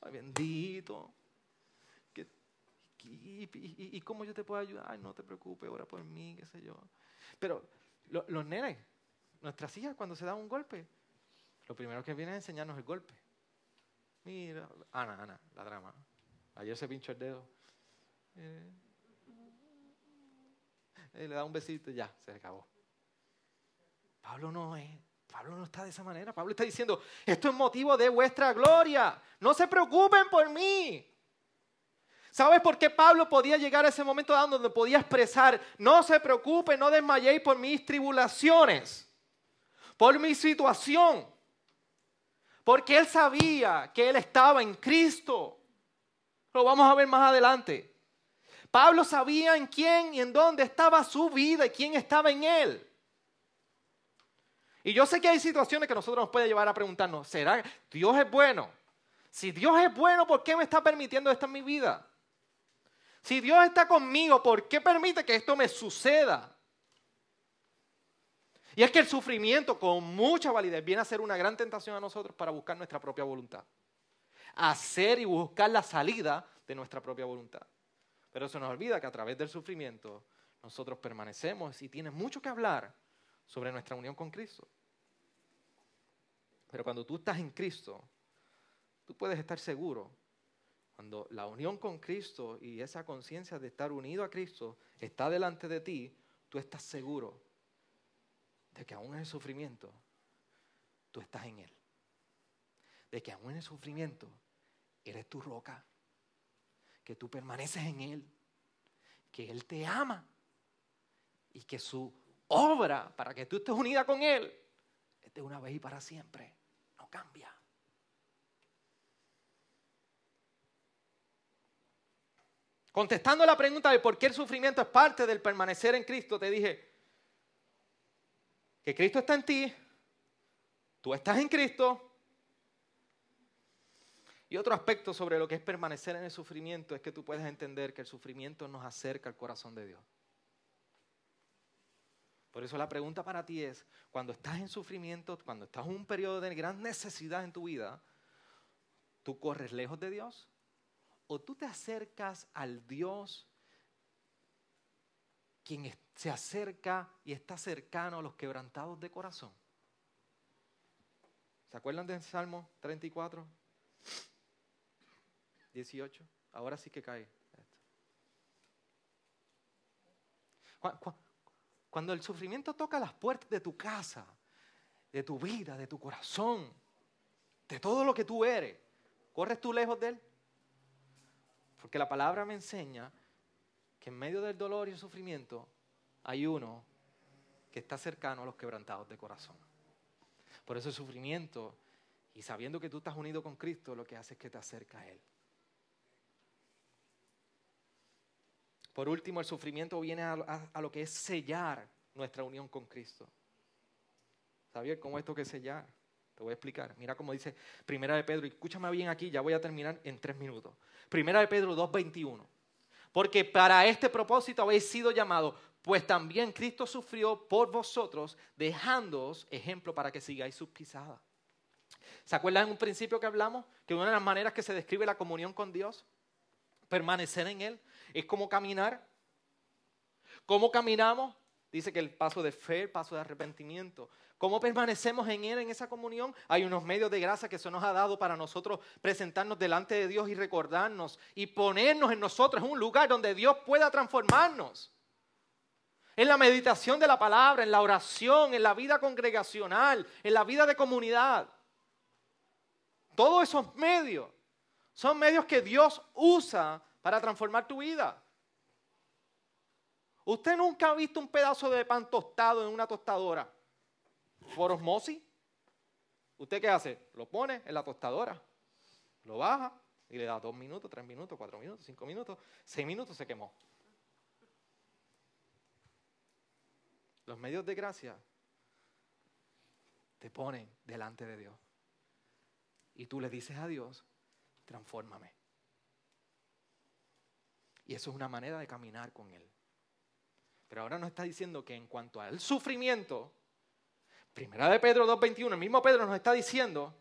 Ay, bendito. y, cómo yo te puedo ayudar? Ay, no te preocupes, ora por mí, qué sé yo. Pero los nenes, nuestras hijas, cuando se dan un golpe, lo primero que vienen a enseñarnos es el golpe. Mira, Ana, Ana, la drama. Ayer se pinchó el dedo. Eh, le da un besito y ya, se acabó. Pablo no es, Pablo no está de esa manera. Pablo está diciendo, esto es motivo de vuestra gloria. No se preocupen por mí. ¿Sabes por qué Pablo podía llegar a ese momento donde podía expresar, no se preocupe, no desmayéis por mis tribulaciones, por mi situación? Porque él sabía que él estaba en Cristo. Lo vamos a ver más adelante. Pablo sabía en quién y en dónde estaba su vida y quién estaba en él. Y yo sé que hay situaciones que nosotros nos puede llevar a preguntarnos, ¿será Dios es bueno? Si Dios es bueno, ¿por qué me está permitiendo esto en mi vida? Si Dios está conmigo, ¿por qué permite que esto me suceda? Y es que el sufrimiento con mucha validez viene a ser una gran tentación a nosotros para buscar nuestra propia voluntad. Hacer y buscar la salida de nuestra propia voluntad. Pero se nos olvida que a través del sufrimiento nosotros permanecemos y tiene mucho que hablar sobre nuestra unión con Cristo. Pero cuando tú estás en Cristo, tú puedes estar seguro cuando la unión con Cristo y esa conciencia de estar unido a Cristo está delante de ti, tú estás seguro de que aún en el sufrimiento, tú estás en Él. De que aún en el sufrimiento, eres tu roca. Que tú permaneces en Él. Que Él te ama. Y que su obra para que tú estés unida con Él es de una vez y para siempre. No cambia. Contestando la pregunta de por qué el sufrimiento es parte del permanecer en Cristo, te dije que Cristo está en ti, tú estás en Cristo. Y otro aspecto sobre lo que es permanecer en el sufrimiento es que tú puedes entender que el sufrimiento nos acerca al corazón de Dios. Por eso la pregunta para ti es, cuando estás en sufrimiento, cuando estás en un periodo de gran necesidad en tu vida, ¿tú corres lejos de Dios? o tú te acercas al Dios quien se acerca y está cercano a los quebrantados de corazón. ¿Se acuerdan del Salmo 34? 18. Ahora sí que cae. Cuando el sufrimiento toca las puertas de tu casa, de tu vida, de tu corazón, de todo lo que tú eres, ¿corres tú lejos de él? Porque la palabra me enseña que en medio del dolor y el sufrimiento hay uno que está cercano a los quebrantados de corazón. Por eso el sufrimiento, y sabiendo que tú estás unido con Cristo, lo que hace es que te acerca a Él. Por último, el sufrimiento viene a, lo que es sellar nuestra unión con Cristo. ¿Sabía cómo esto que sellar? Te voy a explicar. Mira cómo dice Primera de Pedro, escúchame bien aquí, ya voy a terminar en tres minutos. Primera de Pedro 2.21. Porque para este propósito habéis sido llamados, pues también Cristo sufrió por vosotros, dejándoos ejemplo para que sigáis sus pisadas. ¿Se acuerdan en un principio que hablamos? Que una de las maneras que se describe la comunión con Dios, permanecer en Él, es como caminar. ¿Cómo caminamos? Dice que el paso de fe, el paso de arrepentimiento. ¿Cómo permanecemos en Él, en esa comunión? Hay unos medios de gracia que se nos ha dado para nosotros presentarnos delante de Dios y recordarnos y ponernos en nosotros un lugar donde Dios pueda transformarnos. En la meditación de la palabra, en la oración, en la vida congregacional, en la vida de comunidad. Todos esos medios son medios que Dios usa para transformar tu vida. ¿Usted nunca ha visto un pedazo de pan tostado en una tostadora? Por osmosis. ¿Usted qué hace? Lo pone en la tostadora, lo baja y le da dos minutos, tres minutos, cuatro minutos, cinco minutos, seis minutos, se quemó. Los medios de gracia te ponen delante de Dios. Y tú le dices a Dios, transfórmame. Y eso es una manera de caminar con Él. Pero ahora nos está diciendo que en cuanto al sufrimiento, primera de Pedro 2.21, el mismo Pedro nos está diciendo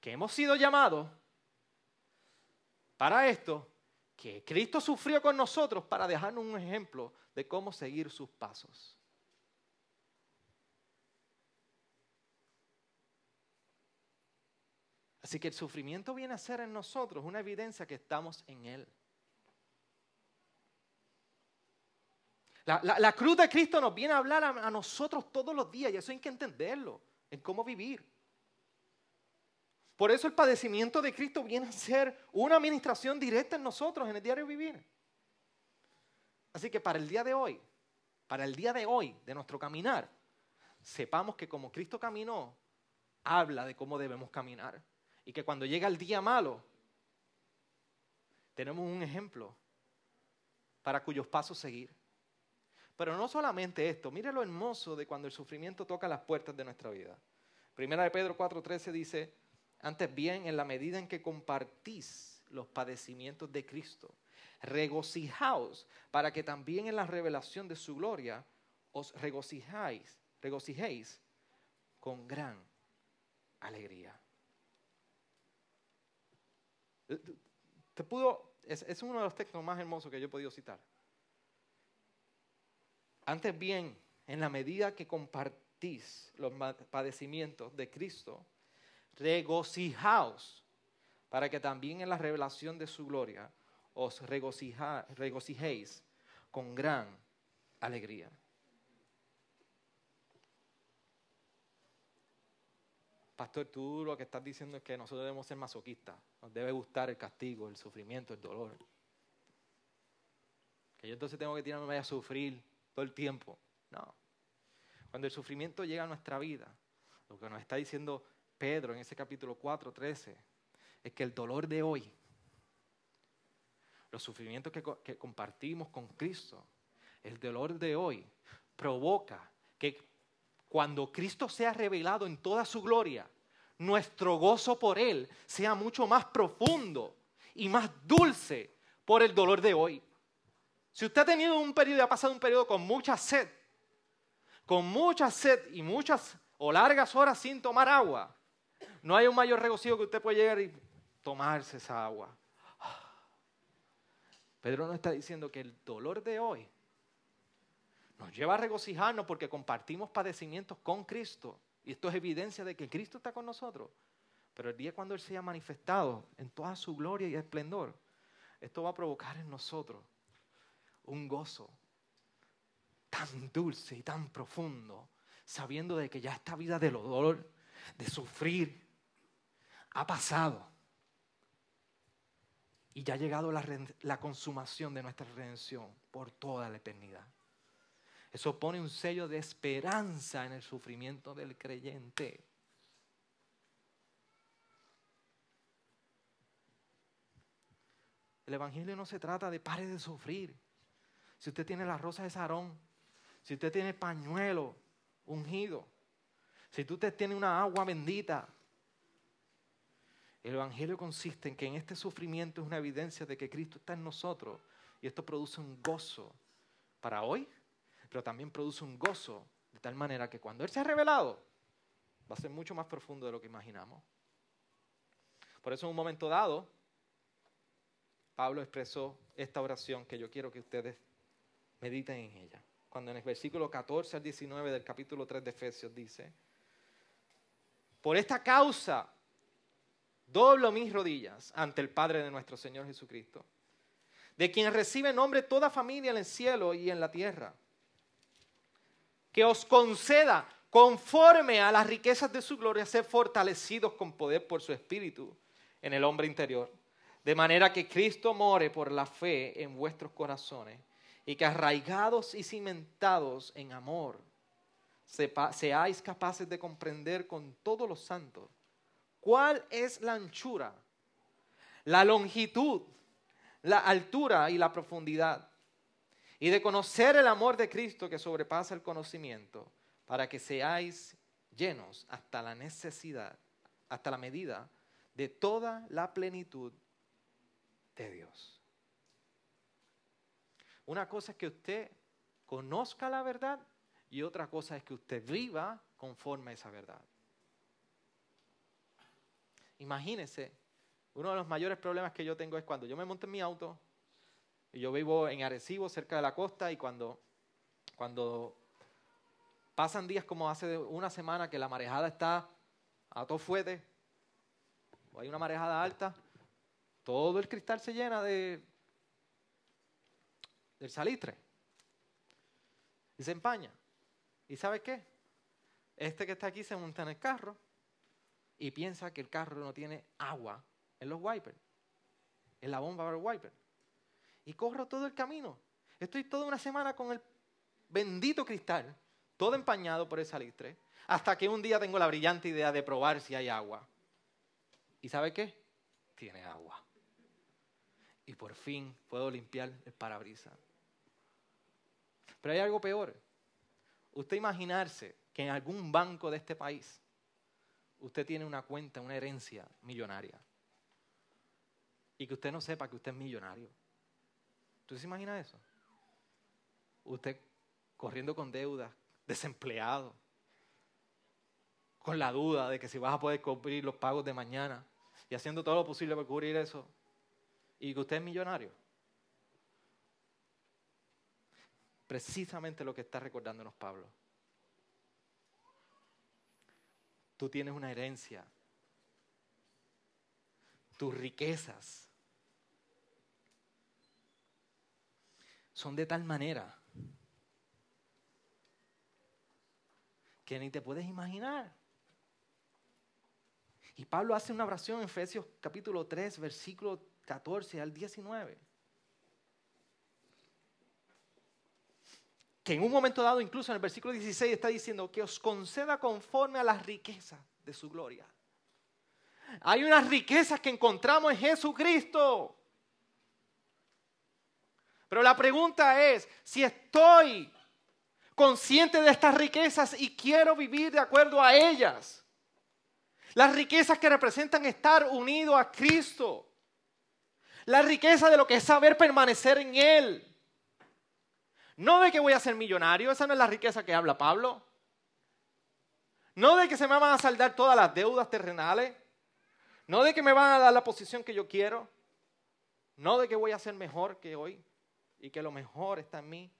que hemos sido llamados para esto, que Cristo sufrió con nosotros para dejarnos un ejemplo de cómo seguir sus pasos. Así que el sufrimiento viene a ser en nosotros una evidencia que estamos en Él. La, cruz de Cristo nos viene a hablar a, nosotros todos los días y eso hay que entenderlo, en cómo vivir. Por eso el padecimiento de Cristo viene a ser una administración directa en nosotros, en el diario vivir. Así que para el día de hoy, para el día de hoy, de nuestro caminar, sepamos que como Cristo caminó, habla de cómo debemos caminar. Y que cuando llega el día malo, tenemos un ejemplo para cuyos pasos seguir. Pero no solamente esto, mire lo hermoso de cuando el sufrimiento toca las puertas de nuestra vida. Primera de Pedro 4:13 dice, antes bien, en la medida en que compartís los padecimientos de Cristo, regocijaos para que también en la revelación de su gloria os regocijáis, regocijéis con gran alegría. Te pudo, es, es uno de los textos más hermosos que yo he podido citar. Antes bien, en la medida que compartís los padecimientos de Cristo, regocijaos para que también en la revelación de su gloria os regocijéis con gran alegría. Pastor, tú lo que estás diciendo es que nosotros debemos ser masoquistas. Nos debe gustar el castigo, el sufrimiento, el dolor. Que yo entonces tengo que tirarme a sufrir todo el tiempo. No. Cuando el sufrimiento llega a nuestra vida, lo que nos está diciendo Pedro en ese capítulo 4, 13, es que el dolor de hoy, los sufrimientos que, que compartimos con Cristo, el dolor de hoy provoca que cuando Cristo sea revelado en toda su gloria, nuestro gozo por Él sea mucho más profundo y más dulce por el dolor de hoy. Si usted ha tenido un periodo, ha pasado un periodo con mucha sed, con mucha sed y muchas o largas horas sin tomar agua, no hay un mayor regocijo que usted pueda llegar y tomarse esa agua. Pedro nos está diciendo que el dolor de hoy nos lleva a regocijarnos porque compartimos padecimientos con Cristo. Y esto es evidencia de que Cristo está con nosotros. Pero el día cuando Él sea manifestado en toda su gloria y esplendor, esto va a provocar en nosotros un gozo tan dulce y tan profundo, sabiendo de que ya esta vida del dolor, de sufrir, ha pasado. Y ya ha llegado la, la consumación de nuestra redención por toda la eternidad. Eso pone un sello de esperanza en el sufrimiento del creyente. El Evangelio no se trata de pare de sufrir. Si usted tiene la rosa de Sarón, si usted tiene pañuelo ungido, si tú te tienes una agua bendita, el Evangelio consiste en que en este sufrimiento es una evidencia de que Cristo está en nosotros y esto produce un gozo para hoy, pero también produce un gozo de tal manera que cuando Él se ha revelado, va a ser mucho más profundo de lo que imaginamos. Por eso en un momento dado, Pablo expresó esta oración que yo quiero que ustedes mediten en ella. Cuando en el versículo 14 al 19 del capítulo 3 de Efesios dice, por esta causa doblo mis rodillas ante el Padre de nuestro Señor Jesucristo, de quien recibe nombre toda familia en el cielo y en la tierra, que os conceda conforme a las riquezas de su gloria ser fortalecidos con poder por su espíritu en el hombre interior, de manera que Cristo more por la fe en vuestros corazones y que arraigados y cimentados en amor, seáis capaces de comprender con todos los santos cuál es la anchura, la longitud, la altura y la profundidad, y de conocer el amor de Cristo que sobrepasa el conocimiento, para que seáis llenos hasta la necesidad, hasta la medida de toda la plenitud de Dios. Una cosa es que usted conozca la verdad y otra cosa es que usted viva conforme a esa verdad. Imagínese, uno de los mayores problemas que yo tengo es cuando yo me monto en mi auto yo vivo en Arecibo, cerca de la costa, y cuando, cuando pasan días como hace una semana que la marejada está a todo fuerte, o hay una marejada alta, todo el cristal se llena de del salitre y se empaña. ¿Y sabe qué? Este que está aquí se monta en el carro y piensa que el carro no tiene agua en los wipers, en la bomba para el wiper. Y corro todo el camino. Estoy toda una semana con el bendito cristal, todo empañado por el salitre, hasta que un día tengo la brillante idea de probar si hay agua. ¿Y sabe qué? Tiene agua. Y por fin puedo limpiar el parabrisas. Pero hay algo peor. Usted imaginarse que en algún banco de este país usted tiene una cuenta, una herencia millonaria. Y que usted no sepa que usted es millonario. ¿Usted se imagina eso? Usted corriendo con deudas, desempleado, con la duda de que si vas a poder cubrir los pagos de mañana y haciendo todo lo posible para cubrir eso, y que usted es millonario. Precisamente lo que está recordándonos Pablo. Tú tienes una herencia. Tus riquezas son de tal manera que ni te puedes imaginar. Y Pablo hace una oración en Efesios capítulo 3, versículo 14 al 19. que en un momento dado, incluso en el versículo 16, está diciendo que os conceda conforme a las riquezas de su gloria. Hay unas riquezas que encontramos en Jesucristo. Pero la pregunta es si estoy consciente de estas riquezas y quiero vivir de acuerdo a ellas. Las riquezas que representan estar unido a Cristo. La riqueza de lo que es saber permanecer en Él. No de que voy a ser millonario, esa no es la riqueza que habla Pablo. No de que se me van a saldar todas las deudas terrenales. No de que me van a dar la posición que yo quiero. No de que voy a ser mejor que hoy y que lo mejor está en mí.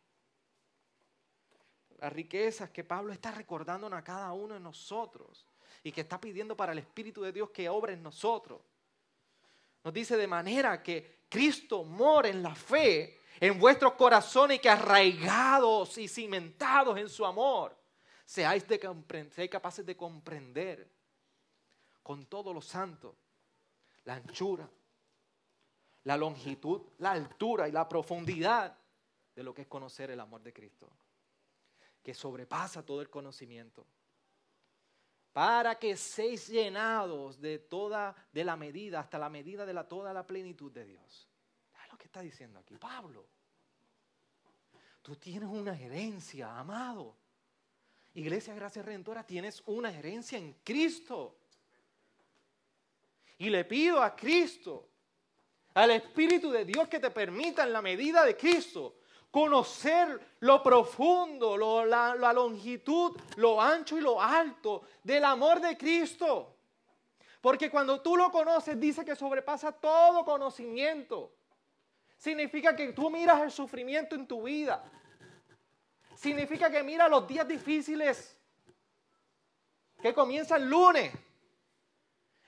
Las riquezas que Pablo está recordando a cada uno de nosotros y que está pidiendo para el Espíritu de Dios que obre en nosotros. Nos dice de manera que Cristo mora en la fe en vuestros corazones y que arraigados y cimentados en su amor, seáis, de, capaces de comprender con todos los santos la anchura, la longitud, la altura y la profundidad de lo que es conocer el amor de Cristo, que sobrepasa todo el conocimiento, para que seáis llenados de toda de la medida hasta la medida de la toda la plenitud de Dios. ¿Qué está diciendo aquí? Pablo, tú tienes una herencia, amado. Iglesia Gracia Redentora, tienes una herencia en Cristo. Y le pido a Cristo, al Espíritu de Dios, que te permita en la medida de Cristo conocer lo profundo, la, la longitud, lo ancho y lo alto del amor de Cristo. Porque cuando tú lo conoces, dice que sobrepasa todo conocimiento. Significa que tú miras el sufrimiento en tu vida. Significa que miras los días difíciles que comienzan lunes.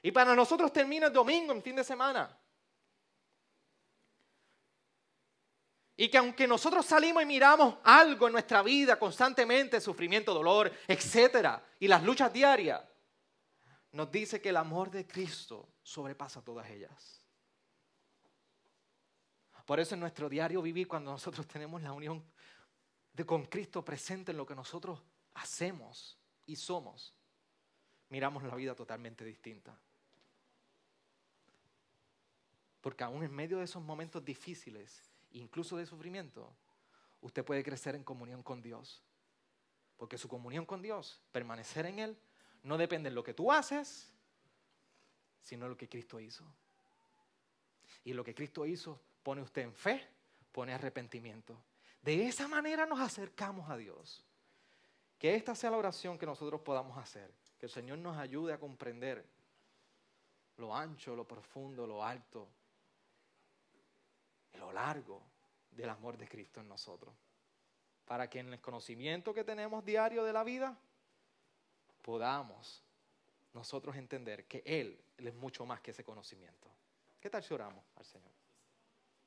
Y para nosotros termina el domingo, en fin de semana. Y que aunque nosotros salimos y miramos algo en nuestra vida constantemente, sufrimiento, dolor, etcétera, y las luchas diarias, nos dice que el amor de Cristo sobrepasa todas ellas. Por eso en nuestro diario vivir, cuando nosotros tenemos la unión de con Cristo presente en lo que nosotros hacemos y somos, miramos la vida totalmente distinta. Porque aún en medio de esos momentos difíciles, incluso de sufrimiento, usted puede crecer en comunión con Dios. Porque su comunión con Dios, permanecer en Él, no depende de lo que tú haces, sino de lo que Cristo hizo. Y lo que Cristo hizo pone usted en fe, pone arrepentimiento. De esa manera nos acercamos a Dios. Que esta sea la oración que nosotros podamos hacer. Que el Señor nos ayude a comprender lo ancho, lo profundo, lo alto, lo largo del amor de Cristo en nosotros. Para que en el conocimiento que tenemos diario de la vida podamos nosotros entender que Él, es mucho más que ese conocimiento. ¿Qué tal si oramos al Señor?